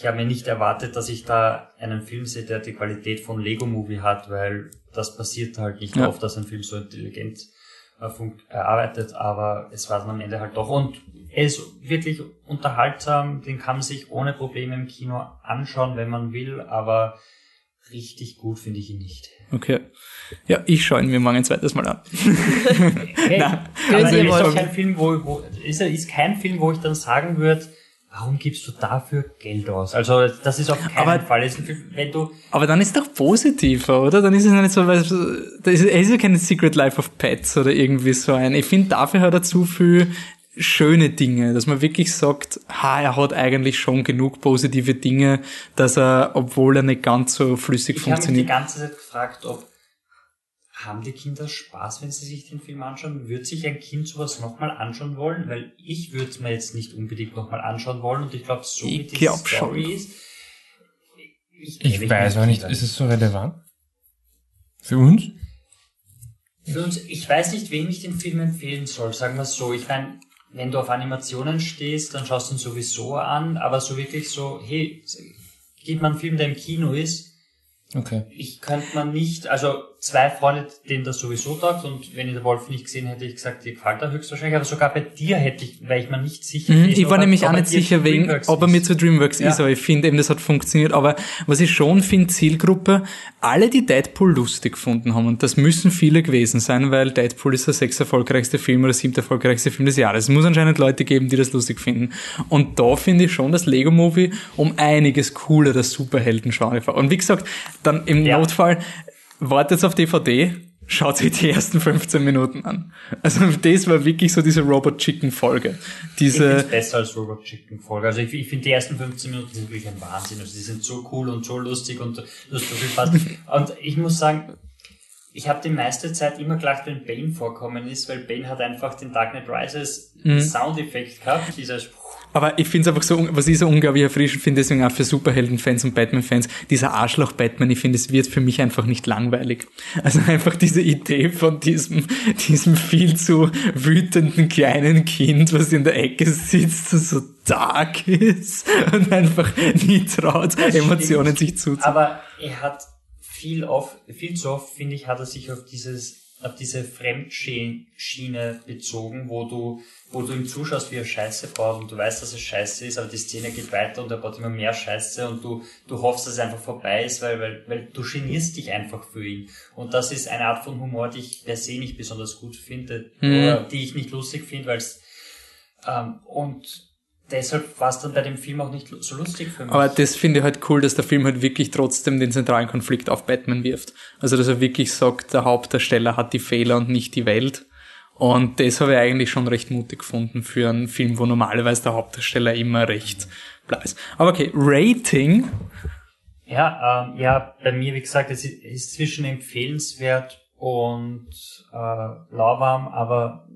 ich habe mir nicht erwartet, dass ich da einen Film sehe, der die Qualität von Lego Movie hat, weil das passiert halt nicht Ja. oft, dass ein Film so intelligent äh, fun- erarbeitet, aber es war dann am Ende halt doch. Und er ist wirklich unterhaltsam, den kann man sich ohne Probleme im Kino anschauen, wenn man will, aber richtig gut finde ich ihn nicht. Okay. Ja, ich schaue ihn mir morgen ein zweites Mal an. *laughs* Na, aber also ist kein Film, wo, wo ist, ist kein Film, wo ich dann sagen würde, warum gibst du dafür Geld aus? Also das ist auf keinen Aber- Fall. Ist wenn du Aber dann ist doch positiver, oder? Dann ist es ja nicht so, weil da ist, er ist ja kein Secret Life of Pets oder irgendwie so ein. Ich finde, dafür hat er zu viel schöne Dinge, dass man wirklich sagt, ha, er hat eigentlich schon genug positive Dinge, dass er, obwohl er nicht ganz so flüssig Ich habe mich die funktioniert. ganze Zeit gefragt, ob haben die Kinder Spaß, wenn sie sich den Film anschauen? Wird sich ein Kind sowas nochmal anschauen wollen? Weil ich würde es mir jetzt nicht unbedingt nochmal anschauen wollen und ich glaube, so wie die Story schon. ist. Ich, Ich weiß auch nicht, ist es so relevant? Für uns? Für uns, ich weiß nicht, wem ich den Film empfehlen soll, sagen wir es so. Ich meine, wenn du auf Animationen stehst, dann schaust du ihn sowieso an, aber so wirklich so, hey, gib mal einen Film, der im Kino ist, Okay. ich könnte man nicht, also zwei Freunde, denen das sowieso taugt und wenn ich den Wolf nicht gesehen hätte, ich gesagt, dir gefällt er höchstwahrscheinlich, aber sogar bei dir hätte ich, weil ich mir nicht sicher Mhm, bin, ich ob war nämlich auch nicht sicher, wegen, Dreamworks ob er mir zu Dreamworks Ja. ist, aber ich finde eben, das hat funktioniert. Aber was ich schon finde, Zielgruppe, alle, die Deadpool lustig gefunden haben, und das müssen viele gewesen sein, weil Deadpool ist der sechs erfolgreichste Film oder siebte erfolgreichste Film des Jahres. Es muss anscheinend Leute geben, die das lustig finden. Und da finde ich schon das Lego-Movie um einiges cooler, das Superhelden-Genre. Und wie gesagt, dann im Ja. Notfall, wartet auf DVD, schaut sich die ersten 15 Minuten an. Also das war wirklich so diese Robot Chicken Folge. Ich Diese finde es besser als Robot Chicken Folge. Also ich, ich finde die ersten 15 Minuten sind wirklich ein Wahnsinn. Also die sind so cool und so lustig und du hast so viel Spaß. *laughs* und ich muss sagen, ich habe die meiste Zeit immer gelacht, wenn Bane vorkommen ist, weil Bane hat einfach den Dark Knight Rises Mhm. Soundeffekt gehabt, dieser Aber ich finde es einfach so, was ich so unglaublich erfrischend finde, deswegen auch für Superhelden-Fans und Batman-Fans, dieser Arschloch-Batman, ich finde, es wird für mich einfach nicht langweilig. Also einfach diese Idee von diesem, diesem viel zu wütenden kleinen Kind, was in der Ecke sitzt, das so dark ist und einfach nie traut, Emotionen stimmt. sich zuzutrauen. Aber er hat viel oft, viel zu oft, finde ich, hat er sich auf dieses, auf diese Fremdschiene bezogen, wo du, wo du ihm zuschaust, wie er Scheiße baut und du weißt, dass es Scheiße ist, aber die Szene geht weiter und er baut immer mehr Scheiße und du, du hoffst, dass es einfach vorbei ist, weil, weil, weil du genierst dich einfach für ihn. Und das ist eine Art von Humor, die ich per se nicht besonders gut finde, oder die ich nicht lustig finde, weil es, ähm, und deshalb war es dann bei dem Film auch nicht so lustig für mich. Aber das finde ich halt cool, dass der Film halt wirklich trotzdem den zentralen Konflikt auf Batman wirft. Also, dass er wirklich sagt, der Hauptdarsteller hat die Fehler und nicht die Welt. Und das habe ich eigentlich schon recht mutig gefunden für einen Film, wo normalerweise der Hauptdarsteller immer recht bla ist. Aber okay, Rating. Ja, ähm, ja, bei mir, wie gesagt, es ist, ist zwischen empfehlenswert und äh, lauwarm, aber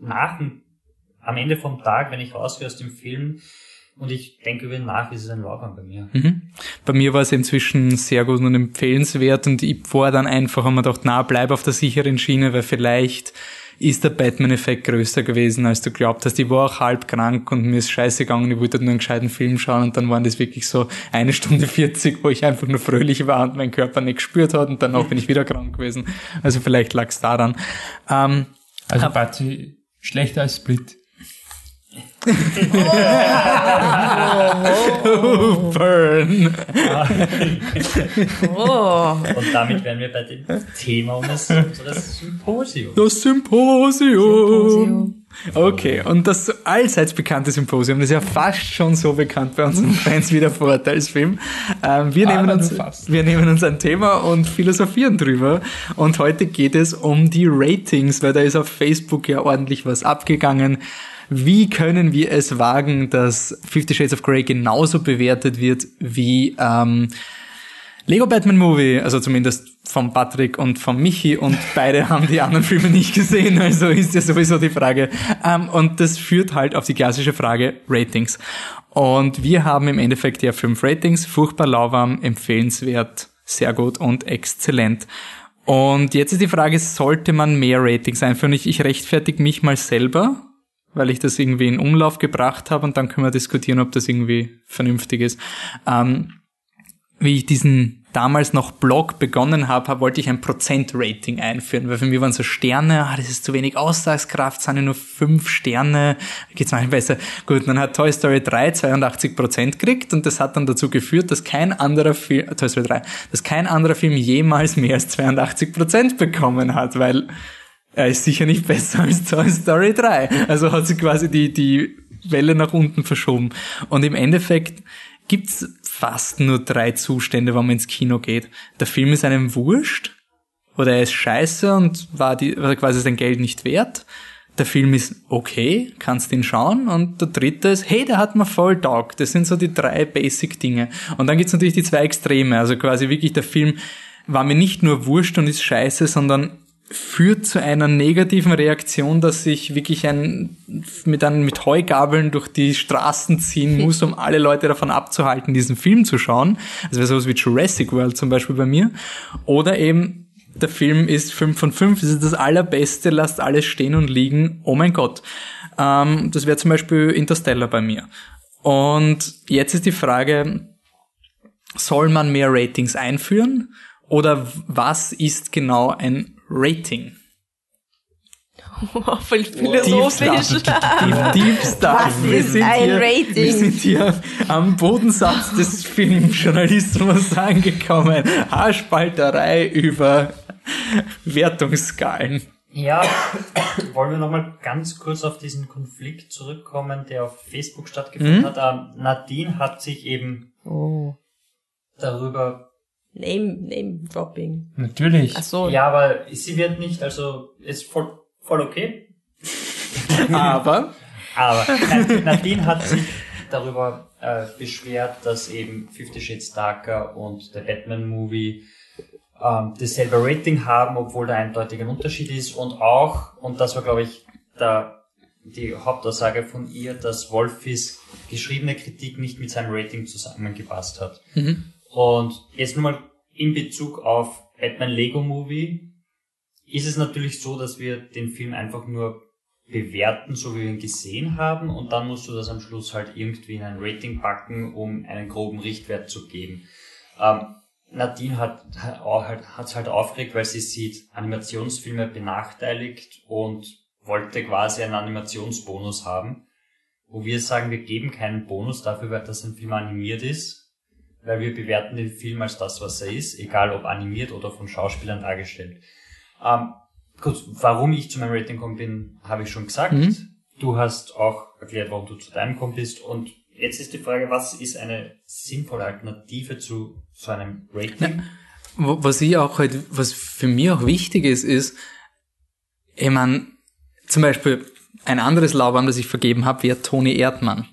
nach dem, am Ende vom Tag, wenn ich rausgehe aus dem Film und ich denke über ihn nach, ist es ein lauwarm bei mir. Mhm. Bei mir war es inzwischen sehr gut und empfehlenswert und ich war dann einfach und mir gedacht, na, bleib auf der sicheren Schiene, weil vielleicht ist der Batman-Effekt größer gewesen, als du glaubt hast. Ich war auch halb krank und mir ist scheiße gegangen, ich wollte nur einen gescheiten Film schauen und dann waren das wirklich so eine Stunde 40, wo ich einfach nur fröhlich war und mein Körper nicht gespürt hat und danach bin ich wieder krank gewesen. Also vielleicht lag es daran. Ähm, Also Batsy, schlechter als Split. *laughs* burn. Oh. Und damit wären wir bei dem Thema unseres, Symposiums. Das Symposium. Symposium. Okay, und das allseits bekannte Symposium, das ist ja fast schon so bekannt bei unseren Fans wie der Vorurteilsfilm. Ähm, wir, nehmen uns, wir nehmen uns ein Thema und philosophieren drüber. Und heute geht es um die Ratings, weil da ist auf Facebook ja ordentlich was abgegangen. Wie können wir es wagen, dass Fifty Shades of Grey genauso bewertet wird wie ähm, Lego Batman Movie, also zumindest von Patrick und von Michi und beide haben die anderen Filme nicht gesehen, also ist ja sowieso die Frage. Ähm, und das führt halt auf die klassische Frage Ratings. Und wir haben im Endeffekt ja fünf Ratings, furchtbar lauwarm, empfehlenswert, sehr gut und exzellent. Und jetzt ist die Frage, sollte man mehr Ratings einführen? Ich, ich rechtfertige mich mal selber, weil ich das irgendwie in Umlauf gebracht habe und dann können wir diskutieren, ob das irgendwie vernünftig ist. Ähm, wie ich diesen damals noch Blog begonnen habe, wollte ich ein Prozent-Rating einführen, weil für mich waren so Sterne, ah, das ist zu wenig Aussagskraft, sind ja nur fünf Sterne, geht's manchmal besser. Gut, dann hat Toy Story 3 82 Prozent gekriegt und das hat dann dazu geführt, dass kein anderer Film, Toy Story 3, dass kein anderer Film jemals mehr als 82 Prozent bekommen hat, weil er ist sicher nicht besser als *laughs* Toy Story 3. Also hat sich quasi die, die Welle nach unten verschoben. Und im Endeffekt gibt's fast nur drei Zustände, wenn man ins Kino geht. Der Film ist einem wurscht oder er ist scheiße und war, die, war quasi sein Geld nicht wert. Der Film ist okay, kannst ihn schauen. Und der dritte ist, hey, der hat mir voll taugt. Das sind so die drei Basic-Dinge. Und dann gibt's natürlich die zwei Extreme. Also quasi wirklich der Film war mir nicht nur wurscht und ist scheiße, sondern führt zu einer negativen Reaktion, dass ich wirklich ein, mit einem, mit Heugabeln durch die Straßen ziehen muss, um alle Leute davon abzuhalten, diesen Film zu schauen. Das wäre sowas wie Jurassic World zum Beispiel bei mir. Oder eben, der Film ist 5 von 5, das ist das allerbeste, lasst alles stehen und liegen, oh mein Gott. Ähm, das wäre zum Beispiel Interstellar bei mir. Und jetzt ist die Frage, soll man mehr Ratings einführen? Oder was ist genau ein Rating? Voll philosophisch. Deep, deep Stuff. Was wir ist sind ein hier, Rating? Wir sind hier am Bodensatz des Filmjournalismus angekommen. Haarspalterei über Wertungsskalen. Ja, wollen wir nochmal ganz kurz auf diesen Konflikt zurückkommen, der auf Facebook stattgefunden hat. Ähm, Nadine hat sich eben Oh. darüber, Name, Name Dropping. Natürlich. Ach so. ja, aber sie wird nicht, also ist voll, voll okay. *laughs* Aber Aber Nadine hat sich darüber äh, beschwert, dass eben Fifty Shades Darker und der Batman-Movie ähm, dasselbe Rating haben, obwohl da eindeutig ein Unterschied ist und auch, und das war glaube ich der, die Hauptaussage von ihr, dass Wolfis geschriebene Kritik nicht mit seinem Rating zusammengepasst hat. Und jetzt nur mal in Bezug auf Batman Lego Movie ist es natürlich so, dass wir den Film einfach nur bewerten, so wie wir ihn gesehen haben, und dann musst du das am Schluss halt irgendwie in ein Rating packen, um einen groben Richtwert zu geben. Ähm, Nadine hat hat's halt aufgeregt, weil sie sieht Animationsfilme benachteiligt und wollte quasi einen Animationsbonus haben, wo wir sagen, wir geben keinen Bonus dafür, weil das ein Film animiert ist, weil wir bewerten den Film als das, was er ist, egal ob animiert oder von Schauspielern dargestellt. Ähm, gut, warum ich zu meinem Rating gekommen bin, habe ich schon gesagt. Du hast auch erklärt, warum du zu deinem gekommen bist. Und jetzt ist die Frage, was ist eine sinnvolle Alternative zu so einem Rating? Wo- Was ich auch halt, was für mich auch wichtig ist, ist, ich mein, zum Beispiel ein anderes Laubarm, das ich vergeben habe, wäre Toni Erdmann.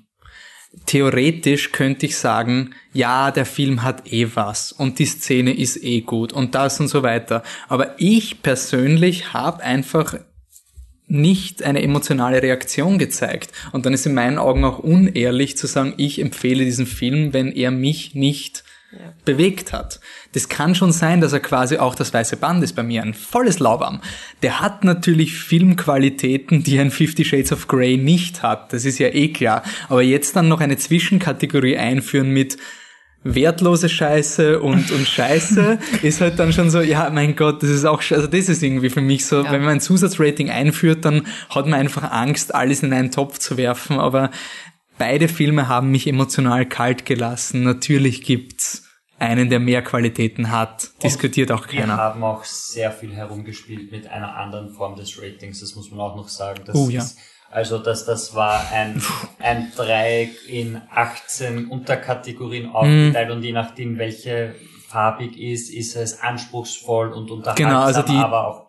Theoretisch könnte ich sagen, ja, der Film hat eh was und die Szene ist eh gut und das und so weiter. Aber ich persönlich habe einfach nicht eine emotionale Reaktion gezeigt. Und dann ist in meinen Augen auch unehrlich zu sagen, ich empfehle diesen Film, wenn er mich nicht bewegt hat. Das kann schon sein, dass er quasi auch das weiße Band ist bei mir, ein volles Laubarm. Der hat natürlich Filmqualitäten, die ein Fifty Shades of Grey nicht hat. Das ist ja eh klar. Aber jetzt dann noch eine Zwischenkategorie einführen mit wertlose Scheiße und, und Scheiße *laughs* ist halt dann schon so, ja, mein Gott, das ist auch, also das ist irgendwie für mich so, Ja. wenn man ein Zusatzrating einführt, dann hat man einfach Angst, alles in einen Topf zu werfen, aber beide Filme haben mich emotional kalt gelassen. Natürlich gibt's einen, der mehr Qualitäten hat. Diskutiert auch Wir keiner. haben auch sehr viel herumgespielt mit einer anderen Form des Ratings, das muss man auch noch sagen. Das Oh, ja. ist, also das, das war ein, *laughs* ein Dreieck in 18 Unterkategorien aufgeteilt und je nachdem, welche farbig ist, ist es anspruchsvoll und unterhaltsam, Genau, also die- aber auch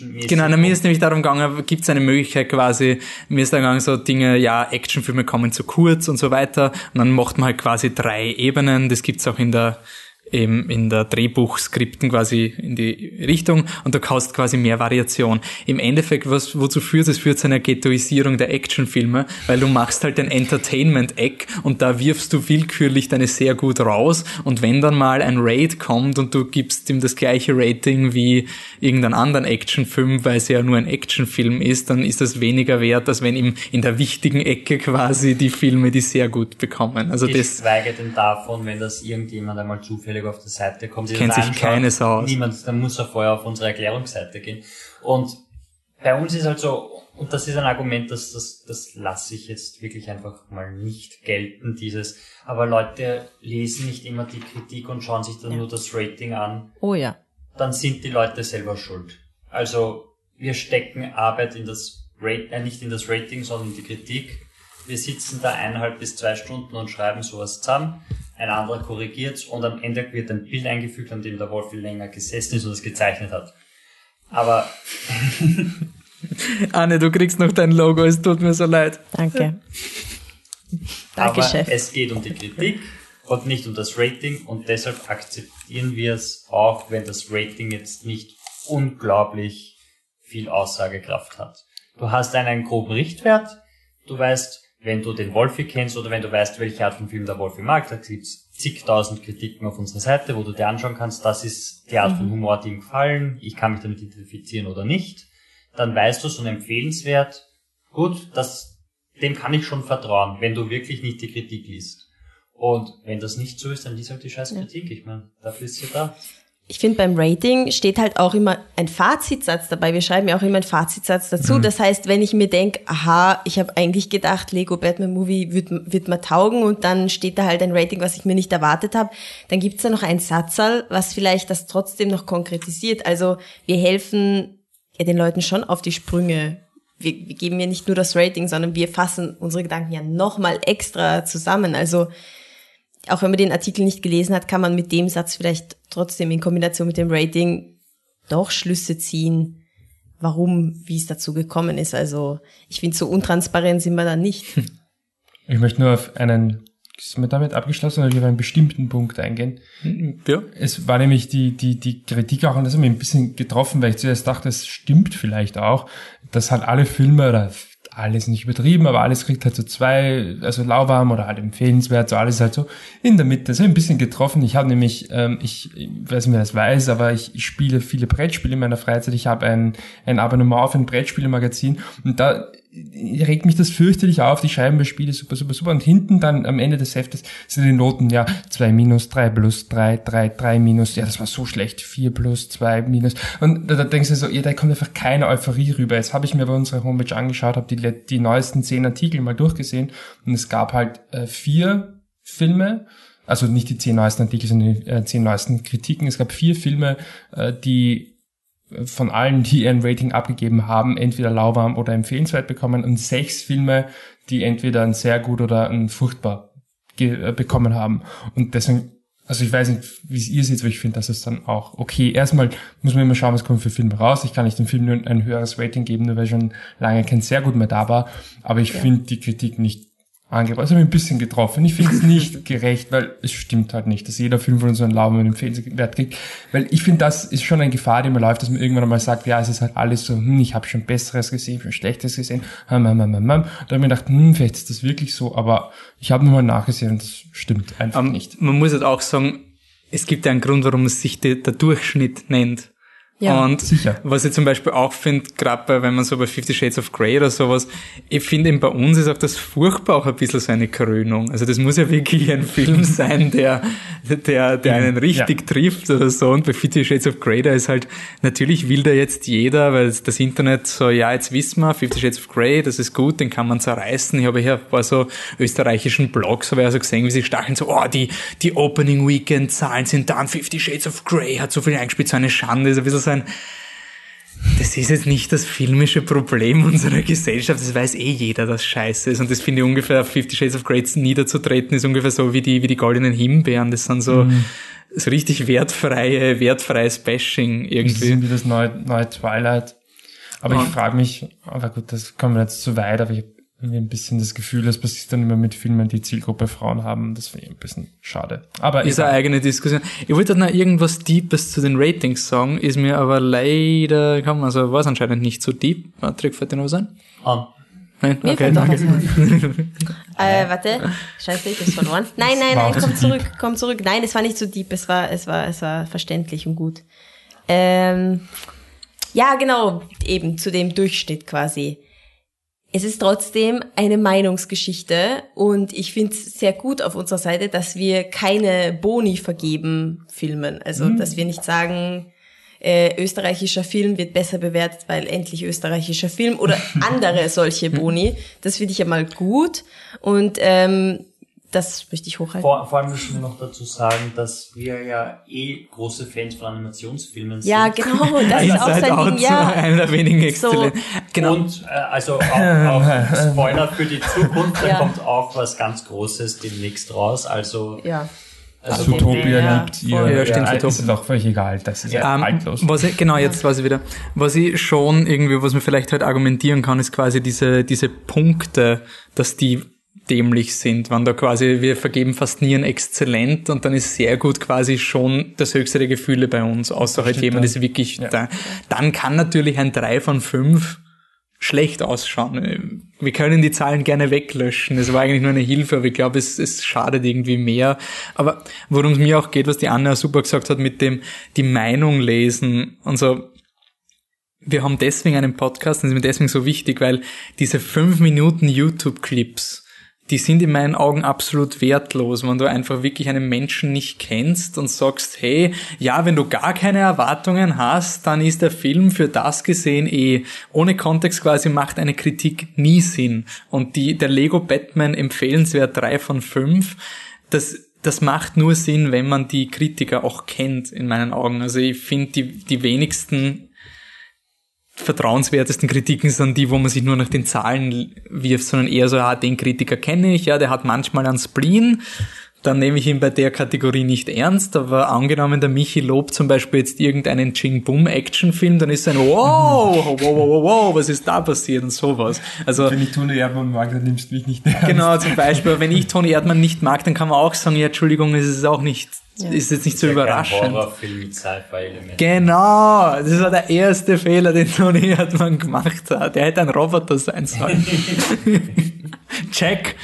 Genau, na, mir ist nämlich darum gegangen, gibt es eine Möglichkeit quasi, mir ist da gegangen so Dinge, ja, Actionfilme kommen zu kurz und so weiter und dann macht man halt quasi drei Ebenen, das gibt's auch in der eben in der Drehbuchskripten quasi in die Richtung und du hast quasi mehr Variation. Im Endeffekt, was, wozu führt es? Führt zu einer Ghettoisierung der Actionfilme, weil du machst halt ein Entertainment-Eck und da wirfst du willkürlich deine sehr gut raus und wenn dann mal ein Raid kommt und du gibst ihm das gleiche Rating wie irgendeinen anderen Actionfilm, weil es ja nur ein Actionfilm ist, dann ist das weniger wert, als wenn ihm in der wichtigen Ecke quasi die Filme, die sehr gut bekommen. Also das, Geschweige denn davon, wenn das irgendjemand einmal zufällig auf der Seite kommt. Kennt sich anschaut, keine Sau aus. Niemand, dann muss er vorher auf unsere Erklärungsseite gehen. Und bei uns ist halt so, und das ist ein Argument, das, das, das lasse ich jetzt wirklich einfach mal nicht gelten, dieses, aber Leute lesen nicht immer die Kritik und schauen sich dann nur das Rating an Oh ja. dann sind die Leute selber schuld. Also wir stecken Arbeit in das Rate, äh, nicht in das Rating, sondern in die Kritik. Wir sitzen da eineinhalb bis zwei Stunden und schreiben sowas zusammen. Ein anderer korrigiert's und am Ende wird ein Bild eingefügt, an dem der Wolf viel länger gesessen ist und es gezeichnet hat. Aber *laughs* Anne, du kriegst noch dein Logo, es tut mir so leid. Danke. *laughs* Danke, aber Chef. es geht um die Kritik und nicht um das Rating und deshalb akzeptieren wir es auch, wenn das Rating jetzt nicht unglaublich viel Aussagekraft hat. Du hast einen groben Richtwert, du weißt, wenn du den Wolfi kennst oder wenn du weißt, welche Art von Film der Wolfi mag, da gibt's zigtausend Kritiken auf unserer Seite, wo du dir anschauen kannst, das ist die Art von Humor, die ihm gefallen, ich kann mich damit identifizieren oder nicht. Dann weißt du, so ein empfehlenswert, gut, das, dem kann ich schon vertrauen, wenn du wirklich nicht die Kritik liest. Und wenn das nicht so ist, dann liest halt die scheiß Kritik. Ich meine, dafür ist sie da. Ich finde, beim Rating steht halt auch immer ein Fazitsatz dabei. Wir schreiben ja auch immer einen Fazitsatz dazu. Das heißt, wenn ich mir denke, aha, ich habe eigentlich gedacht, Lego Batman Movie wird, wird mir taugen und dann steht da halt ein Rating, was ich mir nicht erwartet habe, dann gibt's da noch ein Satzal, was vielleicht das trotzdem noch konkretisiert. Also wir helfen ja den Leuten schon auf die Sprünge. Wir, wir geben ja nicht nur das Rating, sondern wir fassen unsere Gedanken ja nochmal extra zusammen. Also auch wenn man den Artikel nicht gelesen hat, kann man mit dem Satz vielleicht trotzdem in Kombination mit dem Rating doch Schlüsse ziehen, warum, wie es dazu gekommen ist. Also ich finde, so untransparent sind wir da nicht. Ich möchte nur auf einen ist mir damit abgeschlossen oder wir auf einen bestimmten Punkt eingehen? Ja. Es war nämlich die, die, die Kritik auch, und das hat mich ein bisschen getroffen, weil ich zuerst dachte, es stimmt vielleicht auch, dass halt alle Filme oder alles nicht übertrieben, aber alles kriegt halt so zwei, also lauwarm oder halt empfehlenswert, so alles halt so in der Mitte. So ein bisschen getroffen. Ich habe nämlich, ähm, ich, ich weiß nicht, wer das weiß, aber ich, ich spiele viele Brettspiele in meiner Freizeit. Ich habe ein, ein Abonnement auf ein Brettspielemagazin und da regt mich das fürchterlich auf, die schreiben bei Spiele super, super, super. Und hinten dann am Ende des Heftes sind die Noten, ja, zwei minus, drei plus, drei, drei, drei minus, ja, das war so schlecht, vier plus, zwei minus. Und da, da denkst du so, ja, da kommt einfach keine Euphorie rüber. Jetzt habe ich mir bei unserer Homepage angeschaut, habe die, die neuesten zehn Artikel mal durchgesehen und es gab halt äh, vier Filme, also nicht die zehn neuesten Artikel, sondern die äh, zehn neuesten Kritiken. Es gab vier Filme, äh, die von allen, die ihren Rating abgegeben haben, entweder lauwarm oder empfehlenswert bekommen und sechs Filme, die entweder ein sehr gut oder ein furchtbar äh, bekommen haben. Und deswegen, also ich weiß nicht, wie es ihr seht, aber ich finde, das ist dann auch okay. Erstmal muss man immer schauen, was kommt für Filme raus. Ich kann nicht dem Film nur ein höheres Rating geben, nur weil schon lange kein sehr gut mehr da war. Aber ich ja. finde die Kritik nicht angebracht. Also ein bisschen getroffen. Ich finde es *laughs* nicht gerecht, weil es stimmt halt nicht, dass jeder Film von uns so einen Lauben mit dem Fernsehwert kriegt. Weil ich finde, das ist schon eine Gefahr, die man läuft, dass man irgendwann einmal sagt, ja, es ist halt alles so, hm, ich habe schon Besseres gesehen, schon Schlechtes gesehen. Hm, hm, hm, hm. Da habe ich mir gedacht, hm, vielleicht ist das wirklich so, aber ich habe nochmal nachgesehen und das stimmt einfach um, nicht. Man muss halt auch sagen, es gibt ja einen Grund, warum es sich der, der Durchschnitt nennt. Ja, und sicher. was ich zum Beispiel auch finde, gerade wenn man so bei Fifty Shades of Grey oder sowas, ich finde eben bei uns ist auch das furchtbar auch ein bisschen so eine Krönung. Also das muss ja wirklich ein Film sein, der, der, der einen richtig ja. trifft oder so. Und bei Fifty Shades of Grey, da ist halt, natürlich will da jetzt jeder, weil das Internet so, ja, jetzt wissen wir, Fifty Shades of Grey, das ist gut, den kann man zerreißen. Ich habe hier ein paar so österreichischen Blogs, habe ich also gesehen, wie sie stacheln, so, oh, die, die Opening Weekend Zahlen sind dann, Fifty Shades of Grey hat so viel eingespielt, so eine Schande, ist ein bisschen sein, das ist jetzt nicht das filmische Problem unserer Gesellschaft. Das weiß eh jeder, dass scheiße ist. Und das finde ich ungefähr Fifty Shades of Grey niederzutreten, ist ungefähr so wie die, wie die goldenen Himbeeren. Das sind so, mhm. so richtig wertfreie, wertfreies Bashing irgendwie. Das ist wie das neue, neue Twilight. Aber ja. ich frage mich, aber gut, das kommen wir jetzt zu weit, aber ich irgendwie ein bisschen das Gefühl, dass passiert dann immer mit Filmen, die Zielgruppe Frauen haben. Das finde ich ein bisschen schade. Aber ist eine eigene Diskussion. Ich wollte noch irgendwas Deepes zu den Ratings sagen, ist mir aber leider gekommen, also war es anscheinend nicht so deep. Patrick, fällt dir noch was ein? Ah. Nein, mir okay, danke. *laughs* äh, warte, scheiße, ich hab's verloren. Nein, nein, nein, komm zurück, komm zurück. Nein, es war nicht so deep, es war, es war, es war verständlich und gut. Ähm, ja, genau, eben zu dem Durchschnitt quasi es ist trotzdem eine Meinungsgeschichte und ich finde es sehr gut auf unserer Seite, dass wir keine Boni vergeben Filmen. Also, mhm. dass wir nicht sagen, äh, österreichischer Film wird besser bewertet, weil endlich österreichischer Film oder *laughs* andere solche Boni. Das finde ich ja mal gut. Und ähm, das möchte ich hochhalten. Vor, vor allem müssen wir noch dazu sagen, dass wir ja eh große Fans von Animationsfilmen sind. Ja, genau, das ist *laughs* auch sein Ding, ja. Einer der wenigen Exzellen. So. Genau. Und äh, also auch, auch *laughs* Spoiler für die Zukunft, da ja. kommt auch was ganz Großes demnächst raus. Also ja. Also Zootopia ja, liebt ihr. Ja, stimmt, ja, ist doch völlig egal. Das ist ja, ähm, haltlos. Was ich, genau, jetzt weiß ich wieder. Was ich schon irgendwie, was man vielleicht halt argumentieren kann, ist quasi diese, diese Punkte, dass die dämlich sind, wenn da quasi, wir vergeben fast nie ein Exzellent und dann ist sehr gut quasi schon das höchste der Gefühle bei uns, außer halt jemand ist wirklich ja. da. Dann kann natürlich ein 3 von 5 schlecht ausschauen. Wir können die Zahlen gerne weglöschen. Es war eigentlich nur eine Hilfe, aber ich glaube, es, es schadet irgendwie mehr. Aber worum es mir auch geht, was die Anna super gesagt hat, mit dem die Meinung lesen und so, wir haben deswegen einen Podcast und ist mir deswegen so wichtig, weil diese fünf Minuten YouTube-Clips, die sind in meinen Augen absolut wertlos, wenn du einfach wirklich einen Menschen nicht kennst und sagst, hey, ja, wenn du gar keine Erwartungen hast, dann ist der Film für das gesehen eh, ohne Kontext quasi macht eine Kritik nie Sinn. Und die, der Lego Batman empfehlenswert drei von fünf, das, das macht nur Sinn, wenn man die Kritiker auch kennt, in meinen Augen. Also ich finde, die, die wenigsten vertrauenswertesten Kritiken sind die, wo man sich nur nach den Zahlen wirft, sondern eher so, ja, den Kritiker kenne ich, ja, der hat manchmal einen Spleen, dann nehme ich ihn bei der Kategorie nicht ernst, aber angenommen, der Michi lobt zum Beispiel jetzt irgendeinen Ching Bum Actionfilm, dann ist ein wow, wow, wow, wow, wow, was ist da passiert und sowas. Also, Wenn ich Tony Erdmann mag, dann nimmst du mich nicht ernst. genau, zum Beispiel, wenn ich Toni Erdmann nicht mag, dann kann man auch sagen, ja, Entschuldigung, es ist auch nicht, ist jetzt nicht so Kein überraschend. Horrorfilm mit Sci-Fi-Elementen. Genau, das war der erste Fehler, den Toni Erdmann gemacht hat. Er hätte ein Roboter sein sollen. *laughs* check,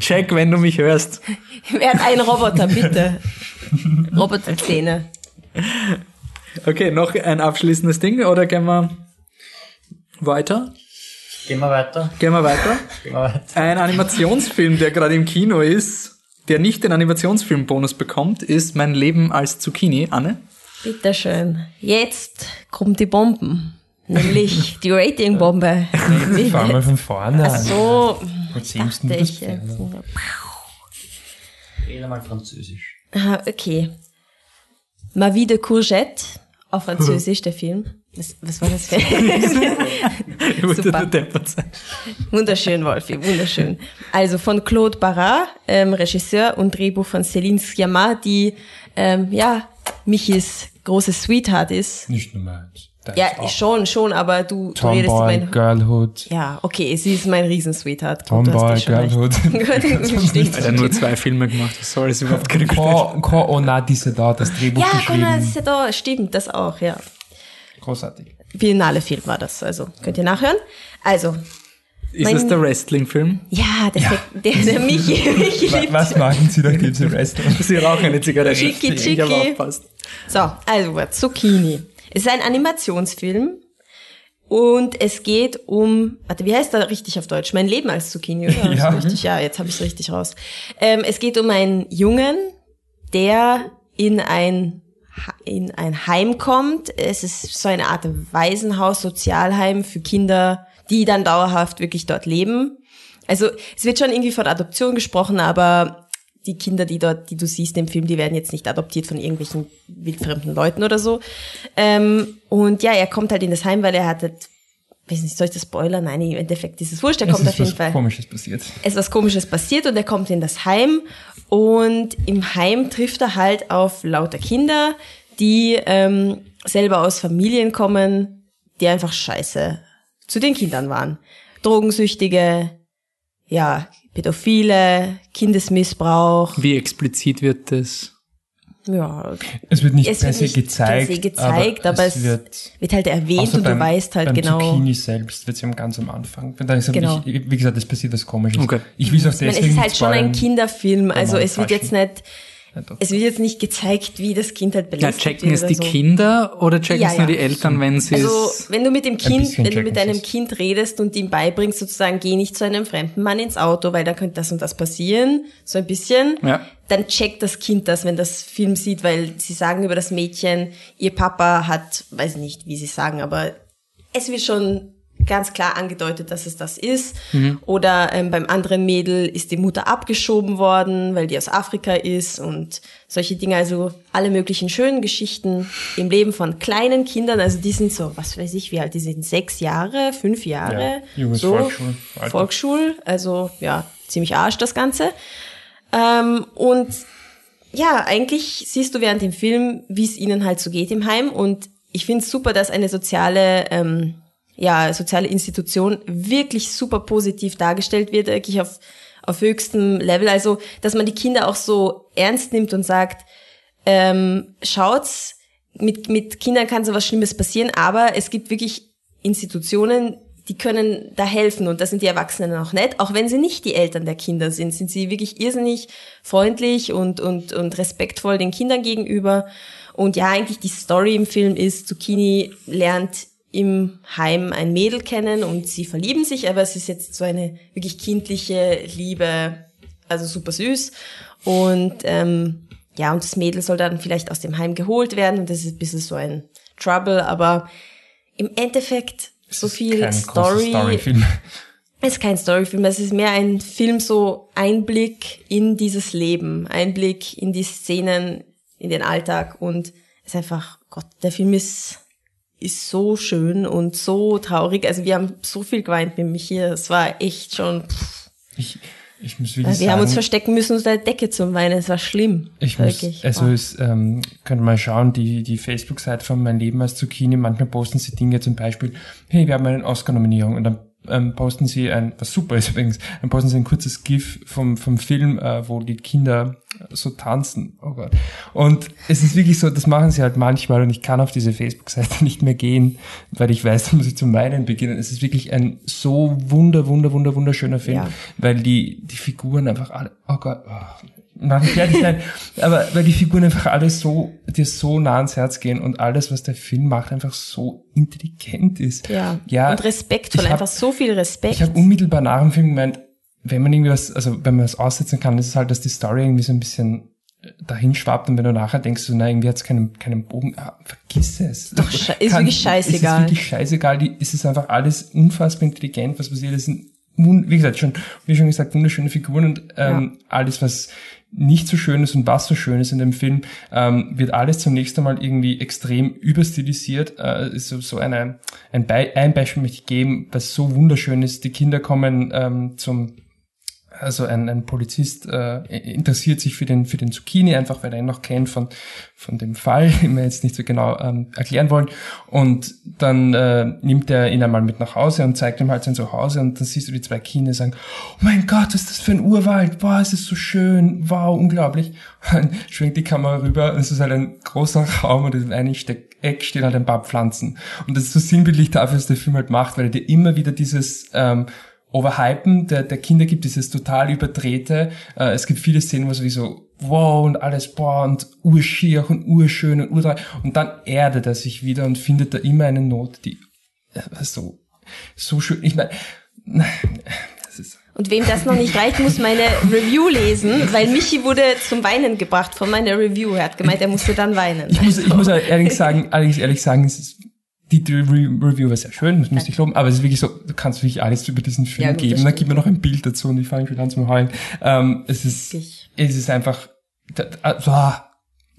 check, wenn du mich hörst. Wer hat einen Roboter, bitte? Roboterzähne. Okay, noch ein abschließendes Ding oder gehen wir weiter? Gehen wir weiter. Gehen wir weiter. Gehen wir weiter. Ein Animationsfilm, der gerade im Kino ist, der nicht den Animationsfilmbonus bekommt, ist Mein Leben als Zucchini. Anne? Bitteschön. Jetzt kommt die Bomben. Nämlich *laughs* die Ratingbombe. Fahr mal von vorne Ach an. so, dachte ich. Rede mal Französisch. Ah, okay. Ma vie de courgette. Auf Französisch, der Film. Was, was war das für Ich *laughs* wollte Super. nur deppert sein. Wunderschön, Wolfi, wunderschön. Also von Claude Barras, ähm, Regisseur und Drehbuch von Céline Sciamma, die, ähm, ja, Michis großes Sweetheart ist. Nicht nur meins. Ja, schon, schon, aber du, du redest Tomboy, mein... Girlhood. Ja, okay, sie ist mein Riesen-Sweetheart. Tomboy. Girlhood. *laughs* *laughs* Stimmt. Er hat nur zwei Filme gemacht. Soll das überhaupt keine Ko, Ko Ona diese da, das Drehbuch Ja, geschrieben. Ist ja da, stimmt, das auch, ja. Großartig. Biennale Film war das, also könnt ihr nachhören. Also, Ist Mein- es der Wrestling-Film? ja, Der, *laughs* der, der Michi, *laughs* Michi Wa- liebt Was machen Sie, nachdem Sie *laughs* Restaurant? Sie rauchen eine Zigarette. Ich habe chiki. aufpasst. So, also Zucchini. Es ist ein Animationsfilm und es geht um, warte, wie heißt der richtig auf Deutsch? Mein Leben als Zucchini, oder? Ja. Richtig, ja, jetzt habe ich es richtig raus. Ähm, es geht um einen Jungen, der in ein in ein Heim kommt. Es ist so eine Art Waisenhaus, Sozialheim für Kinder, die dann dauerhaft wirklich dort leben. Also es wird schon irgendwie von Adoption gesprochen, aber die Kinder, die dort, die du siehst im Film, die werden jetzt nicht adoptiert von irgendwelchen wildfremden Leuten oder so. Ähm, und ja, er kommt halt in das Heim, weil er hat, halt, weiß nicht, soll ich das spoilern? Nein, im Endeffekt ist es wurscht, er Es kommt ist auf jeden was Fall Komisches passiert. es ist was Komisches passiert und er kommt in das Heim und im Heim trifft er halt auf lauter Kinder, die ähm, selber aus Familien kommen, die einfach scheiße zu den Kindern waren. Drogensüchtige, ja, Pädophile, Kindesmissbrauch, Wie explizit wird das? Ja, Es wird nicht Es per wird se nicht gezeigt, per se gezeigt, aber es wird wird halt erwähnt und du beim- weißt halt beim genau. Zucchini selbst wird es ganz am Anfang. Da ist Genau. ich, wie gesagt, es passiert was Komisches. Okay. Ich will es auch Ich meine, deswegen es ist halt nicht schon ein. Kinderfilm, also mal es wird jetzt nicht, Ja. Es wird jetzt nicht gezeigt, wie das Kind halt Ja, belästigt checken wird es oder die so. Kinder oder checken Ja, es nur ja. die Eltern, wenn sie Also, es... wenn du mit dem Kind, wenn du mit checken deinem. Kind redest und ihm beibringst, sozusagen, geh nicht zu einem fremden Mann ins Auto, weil dann könnte das und das passieren, so ein bisschen, Ja. dann checkt das Kind das, wenn das Film sieht, weil sie sagen über das Mädchen, ihr Papa hat, weiß nicht, wie sie sagen, aber es wird schon ganz klar angedeutet, dass es das ist. Oder ähm, beim anderen Mädel ist die Mutter abgeschoben worden, weil die aus Afrika ist und solche Dinge. Also alle möglichen schönen Geschichten im Leben von kleinen Kindern. Also die sind so, was weiß ich, wie alt die sind, sechs Jahre, fünf Jahre. Ja, junges so. Volksschul- Alter. Volksschul, also ja, ziemlich arsch das Ganze. Ähm, und ja, eigentlich siehst du während dem Film, wie es ihnen halt so geht im Heim. Und ich finde es super, dass eine soziale, ähm, ja, soziale Institution wirklich super positiv dargestellt wird, wirklich auf, auf höchstem Level. Also, dass man die Kinder auch so ernst nimmt und sagt, ähm, schaut's, mit, mit Kindern kann so was Schlimmes passieren, aber es gibt wirklich Institutionen, die können da helfen und das sind die Erwachsenen auch nicht. Auch wenn sie nicht die Eltern der Kinder sind, sind sie wirklich irrsinnig freundlich und, und, und respektvoll den Kindern gegenüber. Und ja, eigentlich die Story im Film ist, Zucchini lernt im Heim ein Mädel kennen und sie verlieben sich, aber es ist jetzt so eine wirklich kindliche Liebe, also super süß. Und ähm, ja, und das Mädel soll dann vielleicht aus dem Heim geholt werden und das ist ein bisschen so ein Trouble, aber im Endeffekt so viel Story. Storyfilm. *laughs* Es ist kein Storyfilm, es ist mehr ein Film, so Einblick in dieses Leben, Einblick in die Szenen, in den Alltag und es ist einfach, Gott, der Film ist, ist so schön und so traurig. Also wir haben so viel geweint mit mich hier. Es war echt schon, pff, Ich, Ich muss wirklich Wir sagen, haben uns verstecken müssen unter der Decke zum Weinen. Es war schlimm. Ich muss, Wirklich. also Oh. es, ähm, könnt mal schauen, die, die Facebook-Seite von Mein Leben als Zucchini, manchmal posten sie Dinge zum Beispiel, hey, wir haben eine Oscar-Nominierung und dann ähm, posten sie ein, was super ist *laughs* übrigens, dann posten sie ein kurzes GIF vom, vom Film, äh, wo die Kinder so tanzen. Oh Gott. Und es ist wirklich so, das machen sie halt manchmal und ich kann auf diese Facebook-Seite *laughs* nicht mehr gehen, weil ich weiß, *laughs* da muss ich zum Weinen beginnen. Es ist wirklich ein so wunder, wunder, wunder, wunderschöner Film, Ja. weil die, die Figuren einfach alle, oh Gott, oh, mach mich fertig sein, aber weil die Figuren einfach alle so, dir so nah ans Herz gehen und alles, was der Film macht, einfach so intelligent ist. Ja. ja Und respektvoll, hab- einfach so viel Respekt. ich habe unmittelbar nach dem Film gemeint, wenn man irgendwie was, also wenn man was aussetzen kann, ist es halt, dass die Story irgendwie so ein bisschen äh, dahin schwappt und wenn du nachher denkst, so, na, irgendwie hat's keinen, keinen Bogen, ah, vergiss es. Doch, ist wirklich scheißegal. Es ist wirklich scheißegal, die, es ist einfach alles unfassbar intelligent, was passiert, es sind, wie gesagt, schon, wie schon gesagt, wunderschöne Figuren und ähm, alles, was nicht so schön ist und was so schön ist in dem Film, ähm, wird alles zunächst einmal irgendwie extrem überstilisiert. Äh, ist so, eine, ein, Be ein Beispiel möchte ich geben, was so wunderschön ist. Die Kinder kommen ähm, zum also ein, ein Polizist äh, interessiert sich für den für den Zucchini einfach, weil er ihn noch kennt von von dem Fall, *laughs* den wir jetzt nicht so genau ähm, erklären wollen. Und dann äh, nimmt er ihn einmal mit nach Hause und zeigt ihm halt sein Zuhause und dann siehst du die zwei Kinder sagen, oh mein Gott, was ist das für ein Urwald? Wow, es ist so schön, wow, unglaublich. *laughs* Dann schwenkt die Kamera rüber es ist halt ein großer Raum und in einem Steck Eck stehen halt ein paar Pflanzen. Und das ist so sinnbildlich dafür, was der Film halt macht, weil er dir immer wieder dieses ähm, Overhypen der, der Kinder gibt, dieses total überdrehte. Äh, es gibt viele Szenen, wo so wie so, wow und alles, boah und urschier und urschön und urdrei. Und dann erdet er sich wieder und findet da immer eine Not, die äh, so, so schön. Ich meine, *laughs* das ist, Und wem das noch nicht reicht, muss meine Review lesen, weil Michi wurde zum Weinen gebracht von meiner Review. Er hat gemeint, er musste dann weinen. ich muss, ich muss ehrlich sagen, allerdings ehrlich sagen, es ist, die, Re Review war sehr schön, das müsste ich loben, aber es ist wirklich so, du kannst wirklich alles über diesen Film Ja, gut, geben. Dann gib mir noch ein Bild dazu und ich fange schon an zum Heulen. Ähm, es ist, Wirklich. es ist einfach, da, also,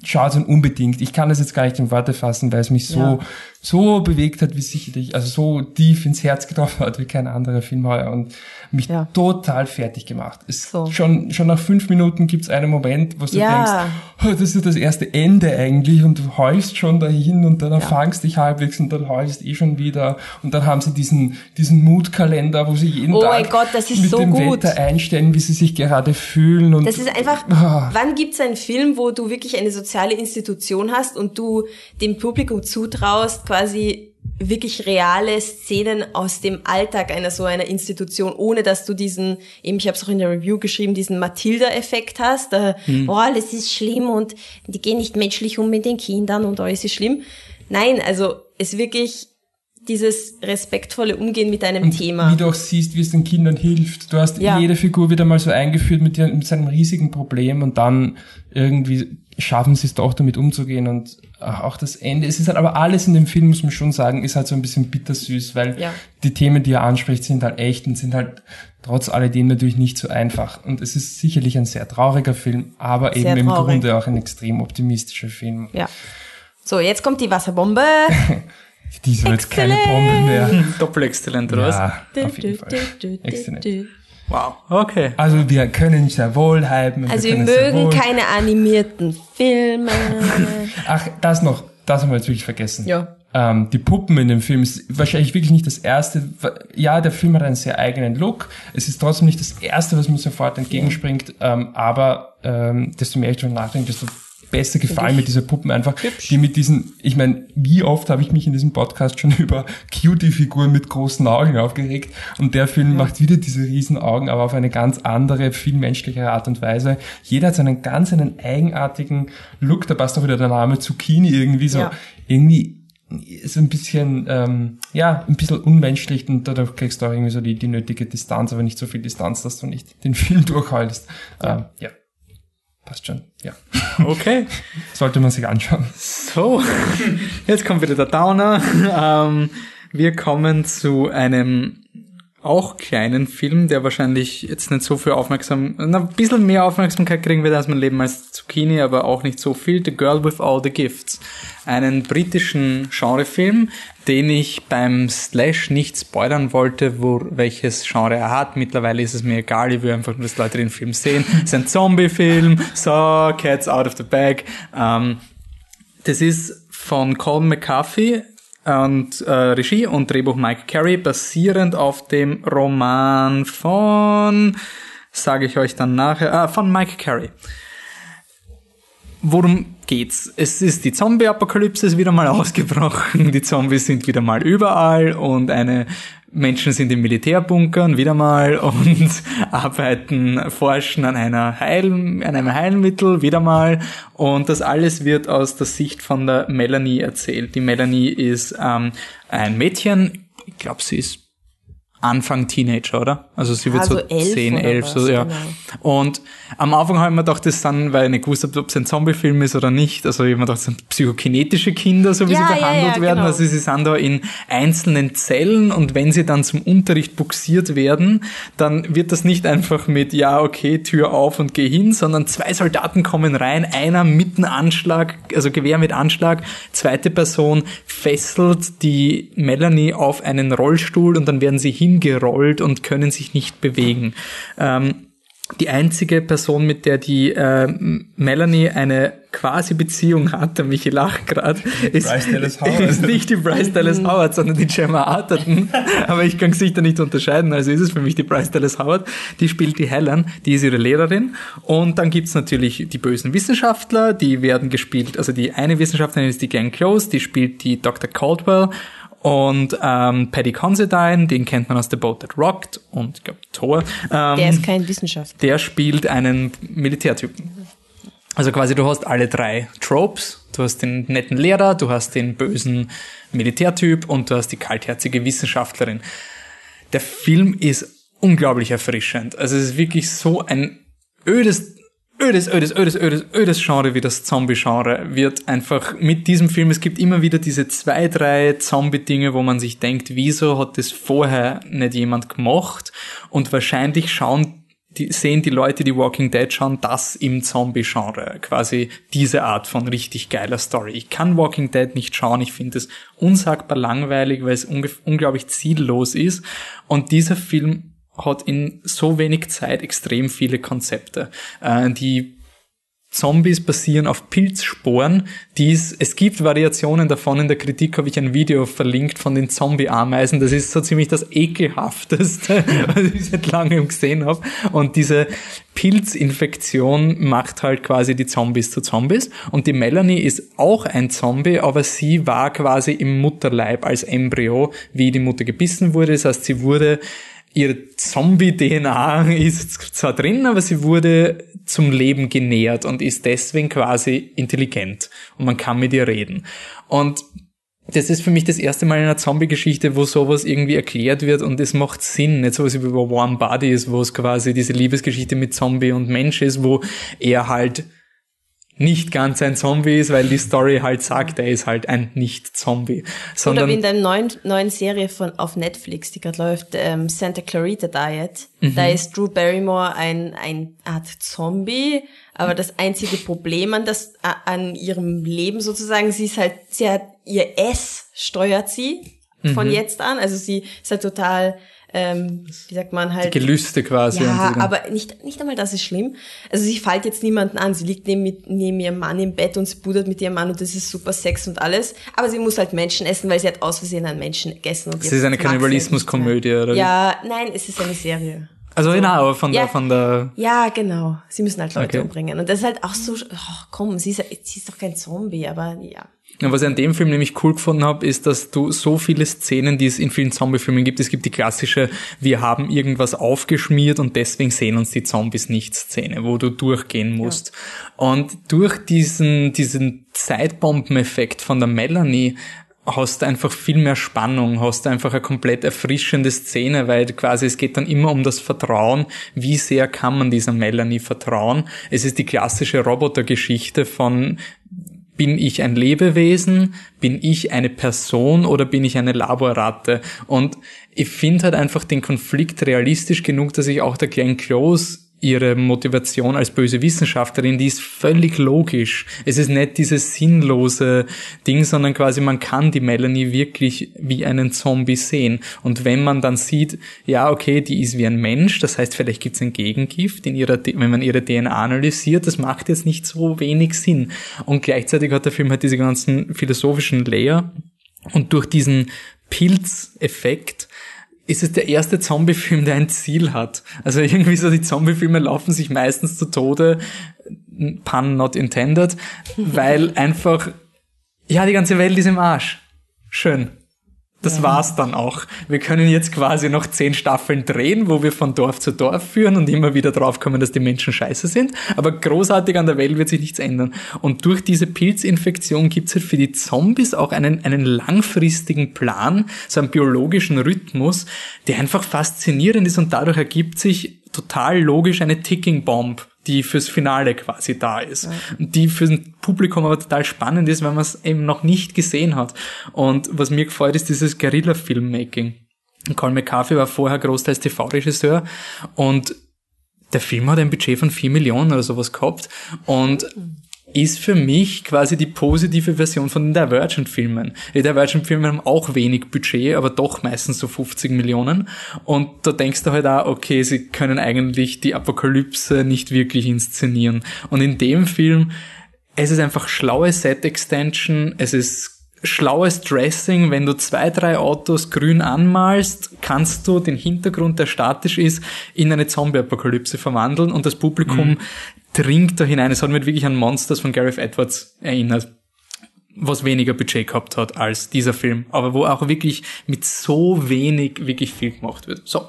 schaut ihn unbedingt. Ich kann das jetzt gar nicht in Worte fassen, weil es mich so, Ja. so bewegt hat, wie sicherlich, also so tief ins Herz getroffen hat, wie kein anderer Film heuer und mich Ja. total fertig gemacht. So. schon, schon nach fünf Minuten gibt's einen Moment, wo du Ja. denkst, oh, das ist das erste Ende eigentlich und du heulst schon dahin und dann erfangst dich halbwegs und dann heulst eh schon wieder und dann haben sie diesen, diesen Mutkalender, wo sie jeden Oh Tag mein Gott, das ist mit so dem gut. Wetter einstellen, wie sie sich gerade fühlen und Das ist einfach, Ah. wann gibt's einen Film, wo du wirklich eine soziale Institution hast und du dem Publikum zutraust, quasi wirklich reale Szenen aus dem Alltag einer so einer Institution, ohne dass du diesen, eben ich habe es auch in der Review geschrieben, diesen Matilda-Effekt hast, äh, oh, alles ist schlimm und die gehen nicht menschlich um mit den Kindern und alles ist schlimm. Nein, also es wirklich dieses respektvolle Umgehen mit einem Und Thema. Wie du auch siehst, wie es den Kindern hilft. Du hast Ja. jede Figur wieder mal so eingeführt mit, mit seinem riesigen Problem und dann irgendwie schaffen sie es doch damit umzugehen und auch das Ende. Es ist halt aber alles in dem Film, muss man schon sagen, ist halt so ein bisschen bittersüß, weil Ja. die Themen, die er anspricht, sind halt echt und sind halt trotz alledem natürlich nicht so einfach. Und es ist sicherlich ein sehr trauriger Film, aber Sehr eben im traurig. Grunde auch ein extrem optimistischer Film. Ja. So, jetzt kommt die Wasserbombe. *laughs* Diese wird keine Exzellent. Bombe mehr. *laughs* Doppelexzellent, oder was? Ja, auf jeden Fall. Exzellent. Wow, okay. Also wir können sehr wohl hypen. und Also wir sehr mögen keine animierten Filme. *laughs* Ach, das noch, das haben wir jetzt wirklich vergessen. Ja. Ähm, die Puppen in dem Film ist wahrscheinlich wirklich nicht das erste. Ja, der Film hat einen sehr eigenen Look. Es ist trotzdem nicht das erste, was mir sofort entgegenspringt. Ähm, aber ähm, desto mehr ich darüber nachdenke, desto besser gefallen mir diese Puppen einfach, die mit diesen, ich meine, wie oft habe ich mich in diesem Podcast schon *laughs* über Cutie-Figuren mit großen Augen aufgeregt und der Film macht wieder diese riesen Augen, aber auf eine ganz andere, viel menschlichere Art und Weise. Jeder hat seinen ganz einen eigenartigen Look, da passt auch wieder der Name Zucchini irgendwie so, Ja. irgendwie ist ein bisschen, ähm, ja, ein bisschen unmenschlich und dadurch kriegst du auch irgendwie so die, die nötige Distanz, aber nicht so viel Distanz, dass du nicht den Film *laughs* durchhaltest. Ja. Ähm, ja. Passt schon, ja. *laughs* Okay. Sollte man sich anschauen. So, *laughs* jetzt kommt wieder der Downer. Ähm, wir kommen zu einem auch kleinen Film, der wahrscheinlich jetzt nicht so viel Aufmerksamkeit, ein bisschen mehr Aufmerksamkeit kriegen wird als mein Leben als Zucchini, aber auch nicht so viel. The Girl with All the Gifts. Einen britischen Genrefilm, den ich beim Slash nicht spoilern wollte, wo, welches Genre er hat. Mittlerweile ist es mir egal, ich will einfach nur, dass Leute den Film sehen. Es *laughs* ist ein Zombie-Film, so, Cats out of the bag. Ähm, das ist von Colin McCarthy, und äh, Regie und Drehbuch Mike Carey, basierend auf dem Roman von, sage ich euch dann nachher, äh, von Mike Carey. Worum geht's? Es ist die Zombie-Apokalypse wieder mal *laughs* ausgebrochen, die Zombies sind wieder mal überall und eine Menschen sind in Militärbunkern wieder mal und *laughs* arbeiten, forschen an einer Heil, an einem Heilmittel wieder mal und das alles wird aus der Sicht von der Melanie erzählt. Die Melanie ist ähm, ein Mädchen, ich glaube, sie ist Anfang Teenager, oder? Also sie wird Also so elf 10, oder 11, was, so, ja. genau. Und am Anfang habe ich mir gedacht, das dann, weil ich nicht gewusst habe, ob es ein Zombie-Film ist oder nicht. Also ich habe mir gedacht, das sind psychokinetische Kinder, so wie Ja, sie ja, behandelt ja, werden. genau. Also sie sind da in einzelnen Zellen und wenn sie dann zum Unterricht buxiert werden, dann wird das nicht einfach mit, ja, okay, Tür auf und geh hin, sondern zwei Soldaten kommen rein, einer mit einem Anschlag, also Gewehr mit Anschlag, zweite Person fesselt die Melanie auf einen Rollstuhl und dann werden sie hingerollt und können sich nicht bewegen. Ähm, die einzige Person, mit der die äh, Melanie eine quasi Beziehung hat, der Michi lacht gerade, ist, ist nicht die Bryce Dallas Howard, sondern die Gemma Arterton. Aber ich kann Gesichter nicht unterscheiden, also ist es für mich die Bryce Dallas Howard. Die spielt die Helen, die ist ihre Lehrerin. Und dann gibt's natürlich die bösen Wissenschaftler, die werden gespielt, also die eine Wissenschaftlerin ist die Gang Close, die spielt die Dr. Caldwell. Und ähm, Paddy Considine, den kennt man aus The Boat That Rocked und ich glaube Thor. Ähm, Der ist kein Wissenschaftler. der spielt einen Militärtypen. Also quasi du hast alle drei Tropes. Du hast den netten Lehrer, du hast den bösen Militärtyp und du hast die kaltherzige Wissenschaftlerin. Der Film ist unglaublich erfrischend. Also es ist wirklich so ein ödes, ödes, ödes, ödes, ödes, ödes Genre wie das Zombie-Genre wird einfach mit diesem Film, es gibt immer wieder diese zwei, drei Zombie-Dinge, wo man sich denkt, wieso hat das vorher nicht jemand gemacht? Und wahrscheinlich schauen die, sehen die Leute, die Walking Dead schauen, das im Zombie-Genre. Quasi diese Art von richtig geiler Story. Ich kann Walking Dead nicht schauen. Ich finde es unsagbar langweilig, weil es unglaublich ziellos ist. Und dieser Film hat in so wenig Zeit extrem viele Konzepte. Äh, die Zombies basieren auf Pilzsporen. Dies, es gibt Variationen davon. In der Kritik habe ich ein Video verlinkt von den Zombie-Ameisen. Das ist so ziemlich das ekelhafteste, *laughs* was ich seit langem gesehen habe. Und diese Pilzinfektion macht halt quasi die Zombies zu Zombies. Und die Melanie ist auch ein Zombie, aber sie war quasi im Mutterleib als Embryo, wie die Mutter gebissen wurde. Das heißt, sie wurde ihre Zombie-DNA *laughs* ist zwar drin, aber sie wurde zum Leben genährt und ist deswegen quasi intelligent und man kann mit ihr reden. Und das ist für mich das erste Mal in einer Zombie-Geschichte, wo sowas irgendwie erklärt wird und es macht Sinn. Nicht sowas wie bei Warm Bodies, wo es quasi diese Liebesgeschichte mit Zombie und Mensch ist, wo er halt nicht ganz ein Zombie ist, weil die Story halt sagt, er ist halt ein Nicht-Zombie. Oder wie in der neuen, neuen Serie von auf Netflix, die gerade läuft, ähm, Santa Clarita Diet. Mhm. Da ist Drew Barrymore ein, ein Art Zombie, aber das einzige Problem an das, an ihrem Leben sozusagen, sie ist halt, sie hat, ihr S steuert sie von Mhm. jetzt an, also sie ist halt total, ähm, wie sagt man halt, Gelüste quasi. ja, und so. aber nicht, nicht einmal das ist schlimm. Also sie fällt jetzt niemanden an. Sie liegt neben, neben ihrem Mann im Bett und sie pudert mit ihrem Mann und das ist super Sex und alles. Aber sie muss halt Menschen essen, weil sie hat aus Versehen einen Menschen gegessen. Und Es ist eine Kannibalismuskomödie, oder? Ja, nein, es ist eine Serie. Also genau, aber von Ja. der, von der, Ja, genau. Sie müssen halt Leute Okay. umbringen. Und das ist halt auch so, oh, komm, sie ist, sie ist doch kein Zombie, aber ja. Ja, was ich an dem Film nämlich cool gefunden habe, ist, dass du so viele Szenen, die es in vielen Zombie-Filmen gibt, es gibt die klassische, wir haben irgendwas aufgeschmiert und deswegen sehen uns die Zombies nicht Szene, wo du durchgehen musst. Und durch diesen, diesen Zeitbombeneffekt von der Melanie hast du einfach viel mehr Spannung, hast du einfach eine komplett erfrischende Szene, weil quasi es geht dann immer um das Vertrauen, wie sehr kann man dieser Melanie vertrauen. Es ist die klassische Robotergeschichte von bin ich ein Lebewesen, bin ich eine Person oder bin ich eine Laborratte? Und ich finde halt einfach den Konflikt realistisch genug, dass ich auch der Glenn Close ihre Motivation als böse Wissenschaftlerin, die ist völlig logisch. Es ist nicht dieses sinnlose Ding, sondern quasi man kann die Melanie wirklich wie einen Zombie sehen. Und wenn man dann sieht, ja, okay, die ist wie ein Mensch, das heißt, vielleicht gibt es ein Gegengift in ihrer, wenn man ihre DNA analysiert, das macht jetzt nicht so wenig Sinn. Und gleichzeitig hat der Film halt diese ganzen philosophischen Layer und durch diesen Pilzeffekt ist es der erste Zombie-Film, der ein Ziel hat. Also irgendwie so die Zombie-Filme laufen sich meistens zu Tode, pun not intended, *laughs* weil einfach, ja, die ganze Welt ist im Arsch. Schön. Das ja. war's dann auch. Wir können jetzt quasi noch zehn Staffeln drehen, wo wir von Dorf zu Dorf führen und immer wieder draufkommen, dass die Menschen scheiße sind. Aber großartig an der Welt wird sich nichts ändern. Und durch diese Pilzinfektion gibt's halt für die Zombies auch einen, einen langfristigen Plan, so einen biologischen Rhythmus, der einfach faszinierend ist und dadurch ergibt sich total logisch eine Ticking Bomb die fürs Finale quasi da ist. Und die fürs Publikum aber total spannend ist, weil man es eben noch nicht gesehen hat. Und was mir gefällt, ist dieses Guerilla-Filmmaking. Colin McCarthy war vorher großteils TV-Regisseur und der Film hat ein Budget von vier Millionen oder sowas gehabt und ist für mich quasi die positive Version von den Divergent-Filmen. Die Divergent-Filme haben auch wenig Budget, aber doch meistens so 50 Millionen. Und da denkst du halt auch, okay, sie können eigentlich die Apokalypse nicht wirklich inszenieren. Und in dem Film, es ist einfach schlaue Set-Extension, es ist schlaues Dressing, wenn du zwei, drei Autos grün anmalst, kannst du den Hintergrund, der statisch ist, in eine Zombie-Apokalypse verwandeln und das Publikum mhm dringt da hinein. Es hat mich wirklich an Monsters von Gareth Edwards erinnert was weniger Budget gehabt hat als dieser Film, aber wo auch wirklich mit so wenig wirklich viel gemacht wird. So,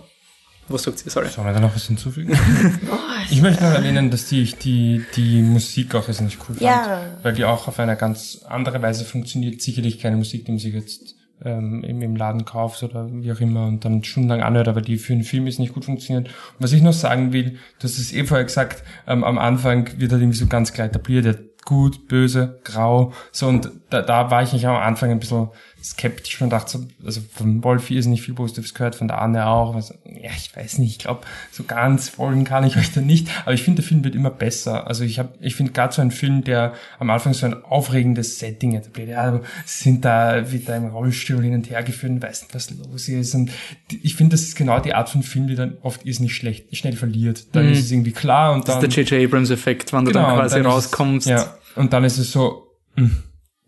was sagt ihr? Sorry. Sollen wir da noch was hinzufügen? *laughs* ich möchte noch erwähnen, dass die, ich die, die Musik auch nicht cool fand. Ja. Weil die auch auf eine ganz andere Weise funktioniert. Sicherlich keine Musik, die man sich jetzt ähm, im, im Laden kaufst oder wie auch immer und dann stundenlang anhört, aber die für einen Film ist nicht gut funktioniert. Und was ich noch sagen will, du hast es eh vorher gesagt, ähm, am Anfang wird halt irgendwie so ganz klar etabliert, gut, böse, grau, so und da, da war ich nicht am Anfang ein bisschen skeptisch und dachte so, also von Wolfi ist nicht viel Positives gehört, von der Anne auch. Was, ja, ich weiß nicht, ich glaube, so ganz folgen kann ich euch da nicht. Aber ich finde, der Film wird immer besser. Also ich habe, ich finde gerade so ein Film, der am Anfang so ein aufregendes Setting etabliert. Ja, sind da wieder im Rollstuhl hin und her geführt und weiß nicht, was los ist. Und ich finde, das ist genau die Art von Film, die dann oft ist nicht schlecht, schnell verliert. Dann mhm. ist es irgendwie klar und dann. Das ist der J.J. Abrams-Effekt, wenn du genau, dann quasi dann rauskommst. Es, ja, und dann ist es so, mh, hm,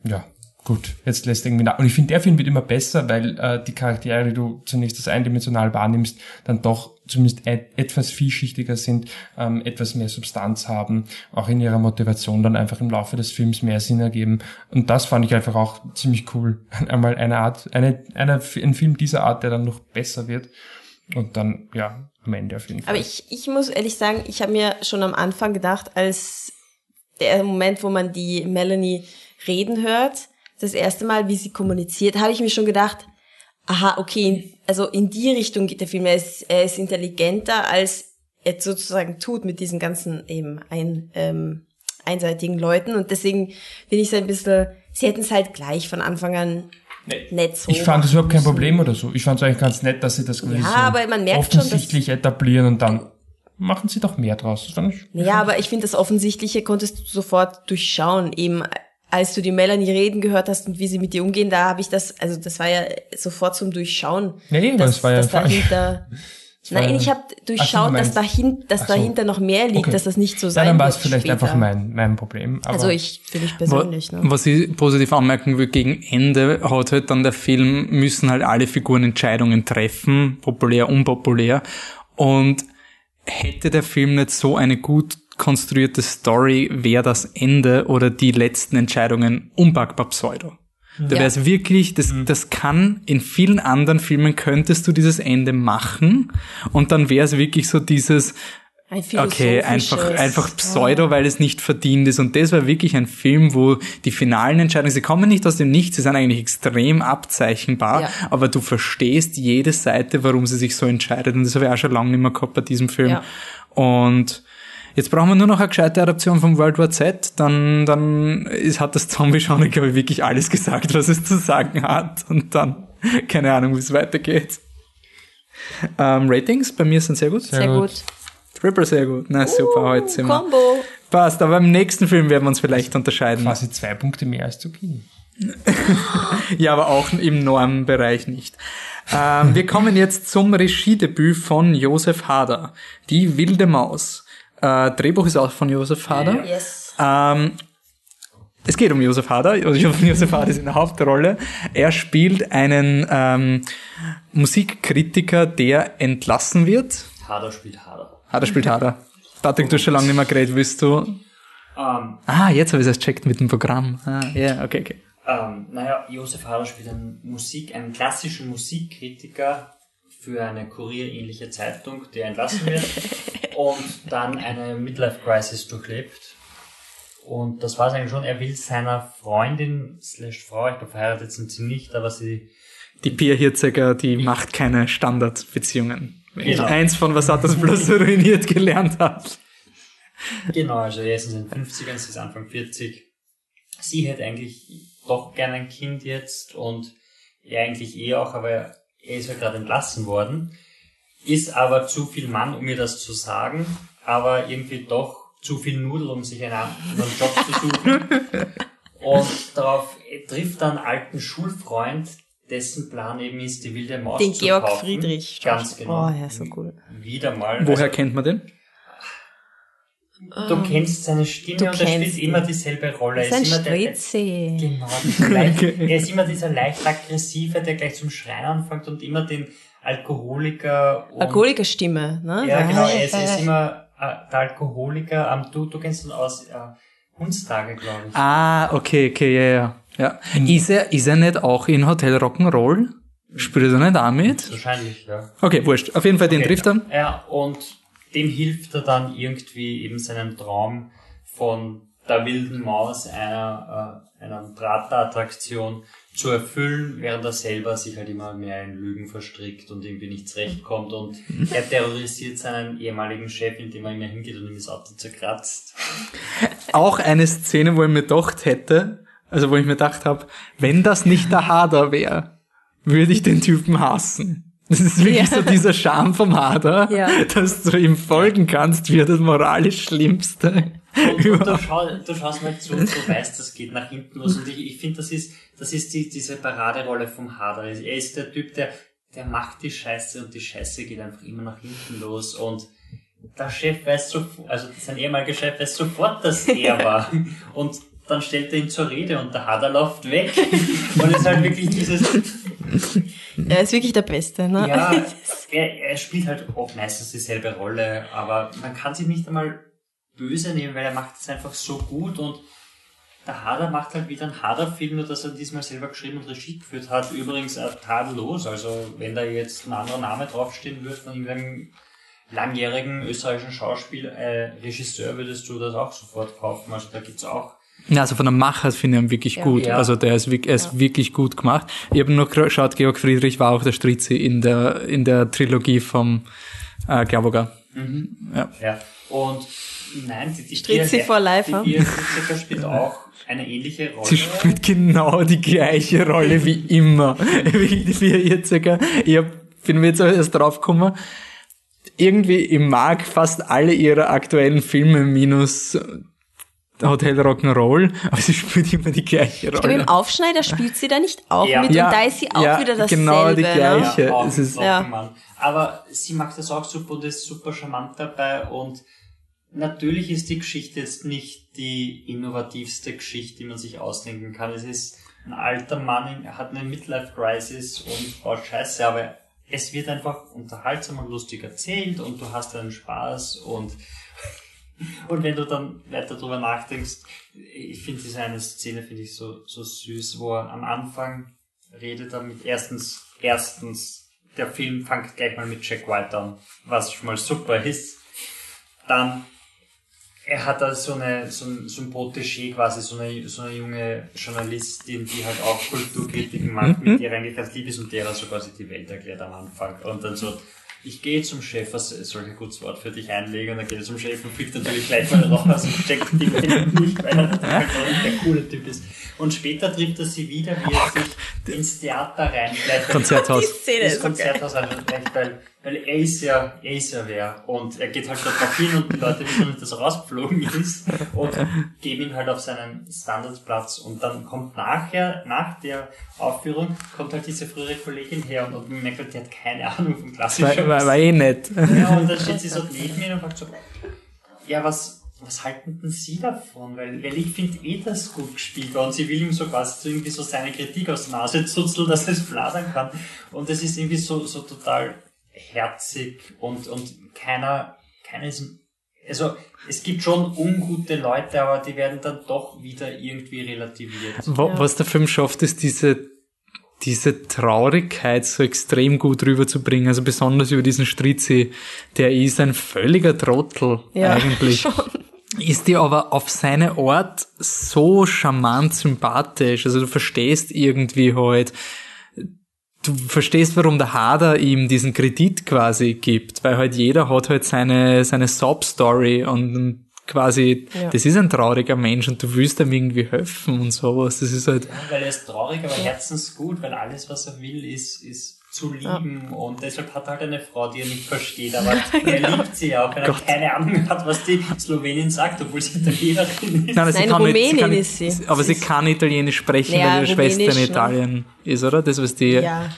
ja, gut, jetzt lässt irgendwie nach. Und ich finde, der Film wird immer besser, weil äh, die Charaktere, die du zunächst als eindimensional wahrnimmst, dann doch zumindest et etwas vielschichtiger sind, ähm, etwas mehr Substanz haben, auch in ihrer Motivation dann einfach im Laufe des Films mehr Sinn ergeben. Und das fand ich einfach auch ziemlich cool. *laughs* Einmal eine Art, eine, eine, ein Film dieser Art, der dann noch besser wird. Und dann, ja, am Ende auf jeden Fall. Aber ich, ich muss ehrlich sagen, ich habe mir schon am Anfang gedacht, als der Moment, wo man die Melanie reden hört, das erste Mal, wie sie kommuniziert, habe ich mir schon gedacht, aha, okay, also in die Richtung geht der Film. Er ist, er ist intelligenter, als er sozusagen tut mit diesen ganzen eben ein, ähm, einseitigen Leuten. Und deswegen finde ich es ein bisschen, sie hätten es halt gleich von Anfang an Nee. Nicht so ich fand das überhaupt kein Problem oder so. Ich fand es eigentlich ganz nett, dass sie das ja, so aber man merkt offensichtlich schon, etablieren und dann machen sie doch mehr draus. Das fand ich, ja, aber ich finde, das Offensichtliche konntest du sofort durchschauen. Eben als du die Melanie reden gehört hast und wie sie mit dir umgehen, da habe ich das, also das war ja sofort zum Durchschauen. Nee, dass, das war ja dass dahinter, Nein, ich habe durchschaut, so, dass, dahin, dass so. dahinter noch mehr liegt, okay. dass das nicht so sein ja, dann war es vielleicht später. einfach mein, mein Problem. Aber also ich, für dich persönlich. Ne? Was ich positiv anmerken will, gegen Ende hat halt dann der Film, müssen halt alle Figuren Entscheidungen treffen, populär, unpopulär. Und hätte der Film nicht so eine gut konstruierte Story wäre das Ende oder die letzten Entscheidungen unpackbar Pseudo. Da wäre es wirklich, das, mhm. das kann, in vielen anderen Filmen könntest du dieses Ende machen und dann wäre es wirklich so dieses, ein okay, einfach, einfach Pseudo, weil es nicht verdient ist. Und das war wirklich ein Film, wo die finalen Entscheidungen, sie kommen nicht aus dem Nichts, sie sind eigentlich extrem abzeichnbar, ja. aber du verstehst jede Seite, warum sie sich so entscheidet. Und das habe ich auch schon lange nicht mehr gehabt bei diesem Film. Ja. Und Jetzt brauchen wir nur noch eine gescheite Adaption von World War Z, dann, dann ist, hat das Zombie-Genre, glaube ich, wirklich alles gesagt, was es zu sagen hat. Und dann, keine Ahnung, wie es weitergeht. Ähm, Ratings bei mir sind sehr gut. Sehr gut. Triple sehr gut. Na super, heute sind wir. Combo. Passt, aber im nächsten Film werden wir uns vielleicht unterscheiden. Quasi zwei Punkte mehr als Zucchini. *laughs* Ja, aber auch im Normbereich nicht. Ähm, wir kommen jetzt zum Regiedebüt von Josef Hader. Die wilde Maus. Äh, Drehbuch ist auch von Josef Hader. Yes. Ähm, es geht um Josef Hader. Also *laughs* Josef Hader ist in der Hauptrolle. Er spielt einen ähm, Musikkritiker, der entlassen wird. Hader spielt Hader. Hader spielt Hader. Patrick, du hast schon lange nicht mehr geredet, willst du? Ähm, Ah, jetzt habe ich es erst checkt mit dem Programm. Ah, ja, okay, okay. ähm, naja, Josef Hader spielt einen Musik, einen klassischen Musikkritiker für eine kurierähnliche Zeitung, der entlassen wird *laughs* und dann eine Midlife-Crisis durchlebt. Und das war es eigentlich schon. Er will seiner Freundin slash Frau, ich glaube verheiratet sind sie nicht, aber sie Die Pia Hirzegger, die macht keine Standardbeziehungen. Wenn ich Genau. eins von Was hat das bloß ruiniert gelernt habe. Genau, also er ist in seinen 50ern, sie ist Anfang 40. Sie hätte eigentlich doch gerne ein Kind jetzt und er eigentlich eh auch, aber er ist ja gerade entlassen worden. Ist aber zu viel Mann, um mir das zu sagen, aber irgendwie doch zu viel Nudel, um sich einen anderen Job zu suchen. *laughs* Und darauf trifft dann einen alten Schulfreund, dessen Plan eben ist, die wilde Maus Den zu Georg kaufen. Friedrich. Ganz genau. Oh, ja, so cool. Wieder mal. Woher Also, kennt man den? Du kennst seine Stimme Du und er spielt ihn. immer dieselbe Rolle. Das ist ein immer der, genau, *laughs* leicht, er ist immer dieser leicht aggressive, der gleich zum Schreien anfängt und immer den Alkoholiker und, Alkoholikerstimme, ne? Ja, genau, er ist, er ist immer äh, der Alkoholiker. Ähm, du, du kennst ihn aus äh, Hundstage, glaube ich. Ah, okay, okay, ja, ja. ja. Mhm. Ist, er, ist er nicht auch in Hotel Rock'n'Roll? Spielt er nicht damit? Wahrscheinlich, ja. Okay, wurscht. Auf jeden Fall, den Okay. trifft er. Ja, und dem hilft er dann irgendwie eben seinen Traum von der wilden Maus, einer, äh, einer Prater-Attraktion zu erfüllen, während er selber sich halt immer mehr in Lügen verstrickt und irgendwie nicht zurechtkommt und er terrorisiert seinen ehemaligen Chef, indem er immer hingeht und ihm das Auto zerkratzt. Auch eine Szene, wo ich mir gedacht hätte, also wo ich mir gedacht habe, wenn das nicht der Hader wäre, würde ich den Typen hassen. Das ist wirklich Ja. so dieser Charme vom Hader, Ja. dass du ihm folgen kannst, wie er das moralisch Schlimmste Und, und du, schau, du schaust mal zu und du weißt, das geht nach hinten los. Und ich, ich finde, das ist, das ist die, diese Paraderolle vom Hader. Er ist der Typ, der, der macht die Scheiße und die Scheiße geht einfach immer nach hinten los. Und der Chef weiß sofort, also sein ehemaliger Chef weiß sofort, dass er *laughs* war. Und dann stellt er ihn zur Rede und der Hader läuft weg. *laughs* Und es ist halt wirklich dieses, Er ist wirklich der Beste, ne? ja, *laughs* er, er spielt halt auch meistens dieselbe Rolle, aber man kann sich nicht einmal böse nehmen, weil er macht es einfach so gut und der Hader macht halt wieder einen Hader-Film, nur dass er diesmal selber geschrieben und Regie geführt hat. Übrigens äh, tadellos, also wenn da jetzt ein anderer Name draufstehen würde von irgendeinem langjährigen österreichischen Schauspiel, äh, Regisseur, würdest du das auch sofort kaufen. Also da gibt's auch Ja, also von der Machart finde ich ihn wirklich gut. Ja. Also der ist, wirklich- er ist wirklich gut gemacht. Ich habe nur geschaut, Georg Friedrich war auch der Stritzi in der, in der Trilogie vom äh, Glaboga. Ja. Ja, und nein, die, die Stritzi Pia- for life, Die Stritziker spielt auch eine ähnliche *laughs* Rolle. Sie spielt genau die gleiche Rolle wie immer. *laughs* *laughs* Wie die vier Irziger. Ich hab, bin mir jetzt erst drauf gekommen. Irgendwie, ich mag fast alle ihrer aktuellen Filme minus Hotel Rock'n'Roll, *laughs* aber sie spielt immer die gleiche Ich glaube, im Rolle. Aufschneider spielt sie da nicht auch Ja. mit Ja, und da ist sie auch ja, wieder dasselbe. genau die Ne? gleiche. Ja, auch es ist- Ja. Mann. Aber sie macht das auch super und ist super charmant dabei und natürlich ist die Geschichte jetzt nicht die innovativste Geschichte, die man sich ausdenken kann. Es ist ein alter Mann, er hat eine Midlife-Crisis und baut Scheiße, aber es wird einfach unterhaltsam und lustig erzählt und du hast einen Spaß und *laughs* und wenn du dann weiter drüber nachdenkst, ich finde diese eine Szene finde ich so, so süß, wo er am Anfang redet er mit erstens, erstens, der Film fängt gleich mal mit Jack White an, was schon mal super ist. Dann, er hat da so eine, so ein, so ein Protégé quasi, so eine, so eine junge Journalistin, die halt auch Kulturkritiken macht, mit der er eigentlich ganz lieb ist und der er so quasi die Welt erklärt am Anfang. Und dann so, ich gehe zum Chef, was soll ich ein gutes Wort für dich einlegen? Und dann geht er zum Chef und fliegt natürlich gleich mal raus und steckt die nicht, weil er der coole Typ ist. Und später trifft er sie wieder, wie er sich ins Theater reinbleibt. Konzerthaus. Die Szene Das. Konzerthaus also recht, weil, weil er ist ja, er ist ja wer. Und er geht halt dort drauf hin und die Leute wissen nicht, dass er rausgeflogen ist und geben ihn halt auf seinen Standardplatz. Und dann kommt nachher, nach der Aufführung, kommt halt diese frühere Kollegin her und, und merkt halt, die hat keine Ahnung vom klassischen War, war, eh nett. ja, und dann steht sie so neben mir und fragt so, ja, was, was halten denn Sie davon? Weil, weil ich finde eh das gut gespielt war und sie will ihm so quasi so irgendwie so seine Kritik aus der Nase zuzeln, dass es fladern kann. Und das ist irgendwie so, so total herzig und, und keiner, keiner ist, also, es gibt schon ungute Leute, aber die werden dann doch wieder irgendwie relativiert. Wa- Was der Film schafft, ist diese, diese Traurigkeit so extrem gut rüberzubringen. Also besonders über diesen Stritzi. Der ist ein völliger Trottel Ja, eigentlich. schon. Ist dir aber auf seine Art so charmant sympathisch. Also du verstehst irgendwie halt, du verstehst, warum der Hader ihm diesen Kredit quasi gibt, weil halt jeder hat halt seine, seine Sob-Story und quasi, Ja. das ist ein trauriger Mensch und du willst ihm irgendwie helfen und sowas. Das ist halt, Weil er ist traurig, aber herzensgut, weil alles, was er will, ist, ist zu lieben und deshalb hat er halt eine Frau, die er nicht versteht, *laughs* aber er liebt sie auch, weil er keine Ahnung hat, was die Slowenin sagt, obwohl sie Italienerin ist. Nein, sie Nein, kann nicht, sie Rumänin kann nicht, ist sie. Aber Sie sie kann Italienisch sprechen, Ja, weil ihre Schwester in ne? Italien ist, oder? Das, was die, Ja.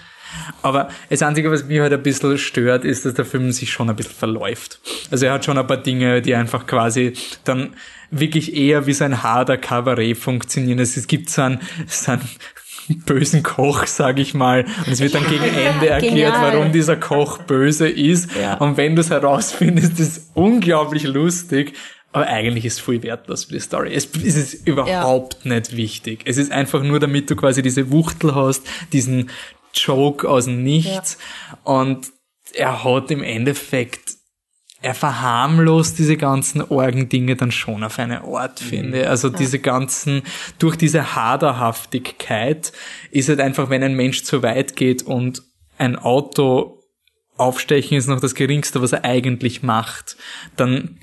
aber das Einzige, was mich halt ein bisschen stört, ist, dass der Film sich schon ein bisschen verläuft. Also er hat schon ein paar Dinge, die einfach quasi dann wirklich eher wie so ein harter Kabarett funktionieren. Also Es gibt so einen, so einen *laughs* bösen Koch, sag ich mal, und es wird dann gegen Ende erklärt, Genial. warum dieser Koch böse ist. Ja. Und wenn du es herausfindest, ist es unglaublich lustig. Aber eigentlich ist es viel wertlos für die Story. Es, es ist überhaupt nicht wichtig. Es ist einfach nur, damit du quasi diese Wuchtel hast, diesen Joke aus dem Nichts. Und er hat im Endeffekt, er verharmlost diese ganzen Orgendinge dann schon auf eine Art, finde. Also diese ganzen, durch diese Haderhaftigkeit ist halt einfach, wenn ein Mensch zu weit geht und ein Auto aufstechen ist noch das Geringste, was er eigentlich macht, dann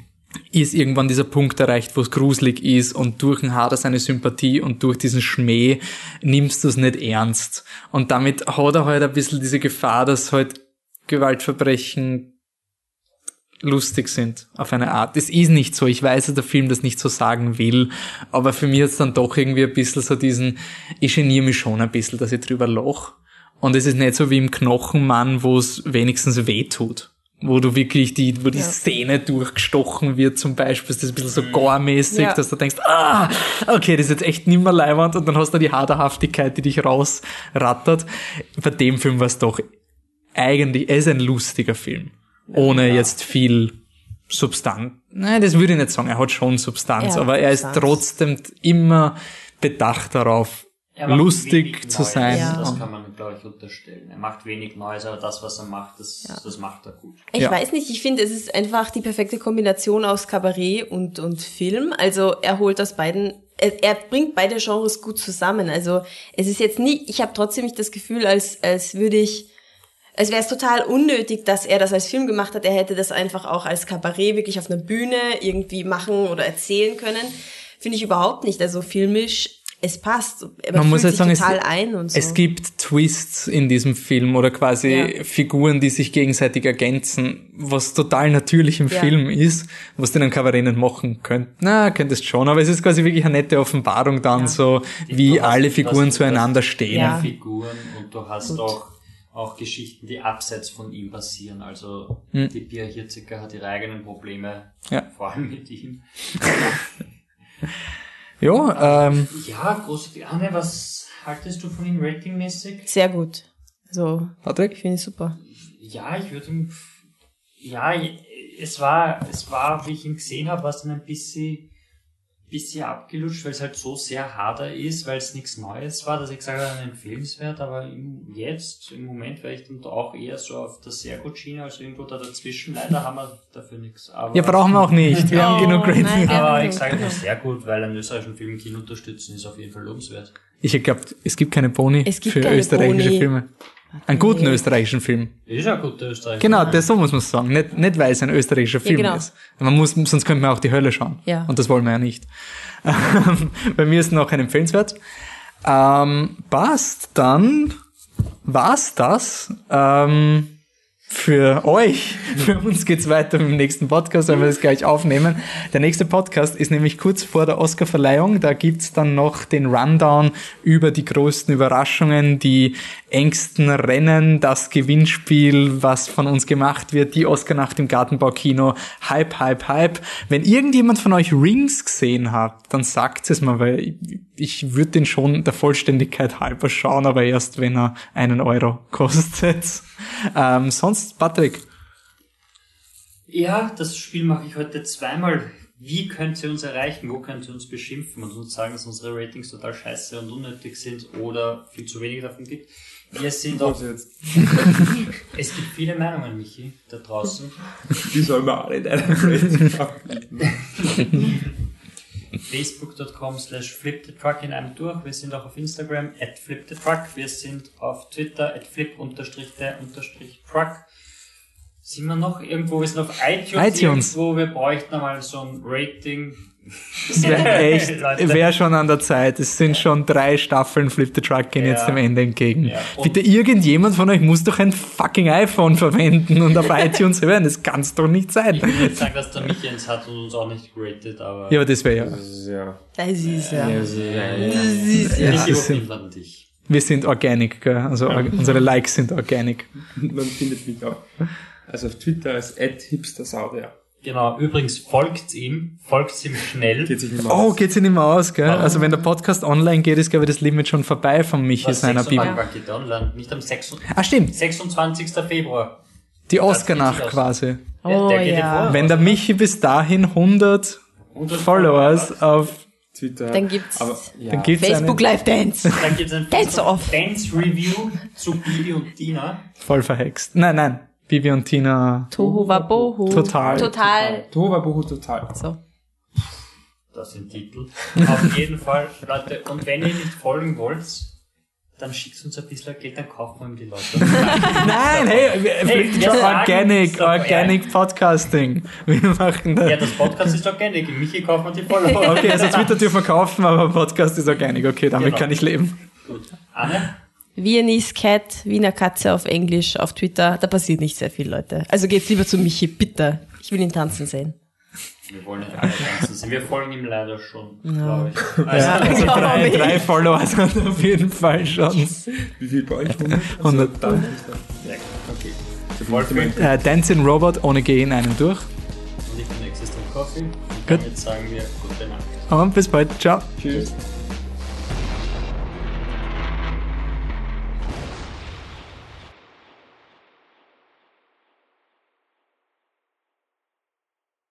ist irgendwann dieser Punkt erreicht, wo es gruselig ist und durch den Hader seine Sympathie und durch diesen Schmäh nimmst du es nicht ernst. Und damit hat er halt ein bisschen diese Gefahr, dass halt Gewaltverbrechen lustig sind auf eine Art. Es ist nicht so. Ich weiß, dass der Film das nicht so sagen will, aber für mich hat es dann doch irgendwie ein bisschen so diesen, ich geniere mich schon ein bisschen, dass ich drüber loch. Und es ist nicht so wie im Knochenmann, wo es wenigstens weh tut. Wo du wirklich die, wo die Szene durchgestochen wird zum Beispiel, ist das ein bisschen so gore-mäßig, Ja. dass du denkst, ah, okay, das ist jetzt echt nimmer leiwand und dann hast du die Haderhaftigkeit, die dich rausrattert. Bei dem Film war es doch eigentlich, er ist ein lustiger Film. Ohne jetzt viel Substanz. Nein, das würde ich nicht sagen. Er hat schon Substanz, Er hat aber er ist Substanz. trotzdem immer bedacht darauf, lustig zu Neues, sein. Ja. Das kann man, glaube ich, unterstellen. Er macht wenig Neues, aber das, was er macht, das, das macht er gut. Ich Ja. weiß nicht, ich finde, es ist einfach die perfekte Kombination aus Kabarett und, und Film. Also er holt aus beiden, er, er bringt beide Genres gut zusammen. Also es ist jetzt nie, ich habe trotzdem nicht das Gefühl, als, als würde ich, es wäre es total unnötig, dass er das als Film gemacht hat. Er hätte das einfach auch als Kabarett wirklich auf einer Bühne irgendwie machen oder erzählen können. Finde ich überhaupt nicht. Also filmisch, es passt. Man, Man muss halt sagen, es, ein und so. es gibt Twists in diesem Film oder quasi Ja. Figuren, die sich gegenseitig ergänzen, was total natürlich im Ja. Film ist, was Kabarett nicht machen könnt. Na, könntest schon, aber es ist quasi wirklich eine nette Offenbarung dann so, wie alle Figuren hast- zueinander stehen. Ja. Figuren und du hast auch, auch Geschichten, die abseits von ihm passieren. Also die Pia Hirziger hat ihre eigenen Probleme, Hm. Ja. vor allem mit ihm. *laughs* Ja, ähm, Ja, große Anne, was haltest du von ihm ratingmäßig? Sehr gut. Also, ich Patrick? finde es super. Ja, ich würde ihm. Ja, es war, es war, wie ich ihn gesehen habe, war es dann ein bisschen, bisschen abgelutscht, weil es halt so sehr harder ist, weil es nichts Neues war, dass ich gesagt habe, empfehlenswert, aber im, jetzt, im Moment wäre ich dann doch auch eher so auf der sehr gut Schiene, also irgendwo da dazwischen. Leider haben wir dafür nichts. Aber, Ja, brauchen wir auch nicht. Wir haben *laughs* Oh, genug nein, Ratings. ja. aber ich sage das sehr gut, weil einen österreichischen Film Kino unterstützen ist auf jeden Fall lobenswert. Ich glaube, es gibt keine Boni gibt für keine österreichische Boni. Filme. Einen guten österreichischen Film. Ist ja gut, Österreich. Genau, das so muss man sagen. Nicht, nicht weil es ein österreichischer Film genau. ist. Man muss, sonst könnte man auch die Hölle schauen. Ja. Und das wollen wir ja nicht. *laughs* Bei mir ist noch ein empfehlenswert. Ähm, passt, dann war's das. Ähm, für euch. *laughs* Für uns geht's weiter mit dem nächsten Podcast, wenn wir das gleich aufnehmen. Der nächste Podcast ist nämlich kurz vor der Oscarverleihung. Da gibt's dann noch den Rundown über die größten Überraschungen, die engsten Rennen, das Gewinnspiel, was von uns gemacht wird, die Oscar-Nacht im Gartenbaukino. Hype, Hype, Hype. Wenn irgendjemand von euch Rings gesehen hat, dann sagt es mal, weil ich, würde den schon der Vollständigkeit halber schauen, aber erst wenn er einen Euro kostet. *laughs* Ähm, sonst, Patrick. Ja, das Spiel mache ich heute zweimal. Wie könnt ihr uns erreichen? Wo könnt ihr uns beschimpfen und uns sagen, dass unsere Ratings total scheiße und unnötig sind oder viel zu wenig davon gibt? Wir sind jetzt. *laughs* es gibt viele Meinungen, Michi, da draußen. Die sollen wir alle in einem Rating *laughs* Facebook.com slash flipthetruck in einem durch. Wir sind auch auf Instagram at flipthetruck. Wir sind auf Twitter at flip unterstrich der unterstrich truck. Sind wir noch irgendwo? Wir sind auf iTunes, iTunes. irgendwo. Wir bräuchten mal so ein Rating. Es wäre echt, *laughs* wäre schon an der Zeit. Es sind schon drei Staffeln Flip the Truck gehen Ja. jetzt dem Ende entgegen. Ja. Bitte irgendjemand von euch muss doch ein fucking iPhone verwenden und auf *laughs* iTunes hören. Das kann's doch nicht sein. Ich will nicht sagen, dass der Michi eins hat und uns auch nicht geratet, aber Ja, aber das wäre ja. Ja. Das ist ja. ja. Das ist ja. das ist- dich? Wir sind organic, gell? Also unsere Likes sind organic. Man findet mich auch. Also auf Twitter als hipstersauder. Genau, übrigens folgt ihm, folgt ihm schnell. Geht sich nicht mehr Oh, aus. geht's nicht mehr aus, gell? Also wenn der Podcast online geht, ist glaube ich das Limit schon vorbei von Michi Was seiner 26 Bibel. Wann geht der online? Nicht am 26. Ah, stimmt. 26. Februar. Die geht Oscar-Nacht sich quasi. Oh der geht ja. vor. Wenn der Michi bis dahin 100 100 Followers auf, Twitter. Dann gibt's Aber, ja. dann gibt's Facebook einen Live Dance. Dann gibt es ein Dance Facebook off. Dance Review zu Bibi und Tina. voll verhext. Nein, nein. Bibi und Tina. Tohu Wabohu. Total. Total. Tohuwabohu total. So. Das sind Titel. Auf jeden Fall, Leute. Und wenn ihr nicht folgen wollt, dann schickt uns ein bisschen Geld, dann kaufen wir ihm die Leute. *laughs* Nein, hey, wir, Hey, Organic, Organic Podcasting. Wir machen ja, das. das Podcast ist organic. Michi kauft man die Follower. Okay, also Twitter dürfen wir kaufen, aber Podcast ist Organic. Okay, damit Genau. kann ich leben. Gut. Anne? Viennese Cat, Wiener Katze auf Englisch, auf Twitter. Da passiert nicht sehr viel, Leute. Also geht's lieber zu Michi, bitte. Ich will ihn tanzen sehen. Wir wollen nicht alle tanzen sehen. Wir folgen ihm leider schon, glaube ich. Ja, Also, also glaub drei, ich. drei Followers hat auf jeden Fall schon. Wie viel bei euch? 100? 100. dann ist das. Ja, okay. Äh, Dancing Robot ohne G in einem durch. und ich bin Existent Coffee. Und Gut. damit sagen wir gute Nacht. Und bis bald. Ciao. Tschüss.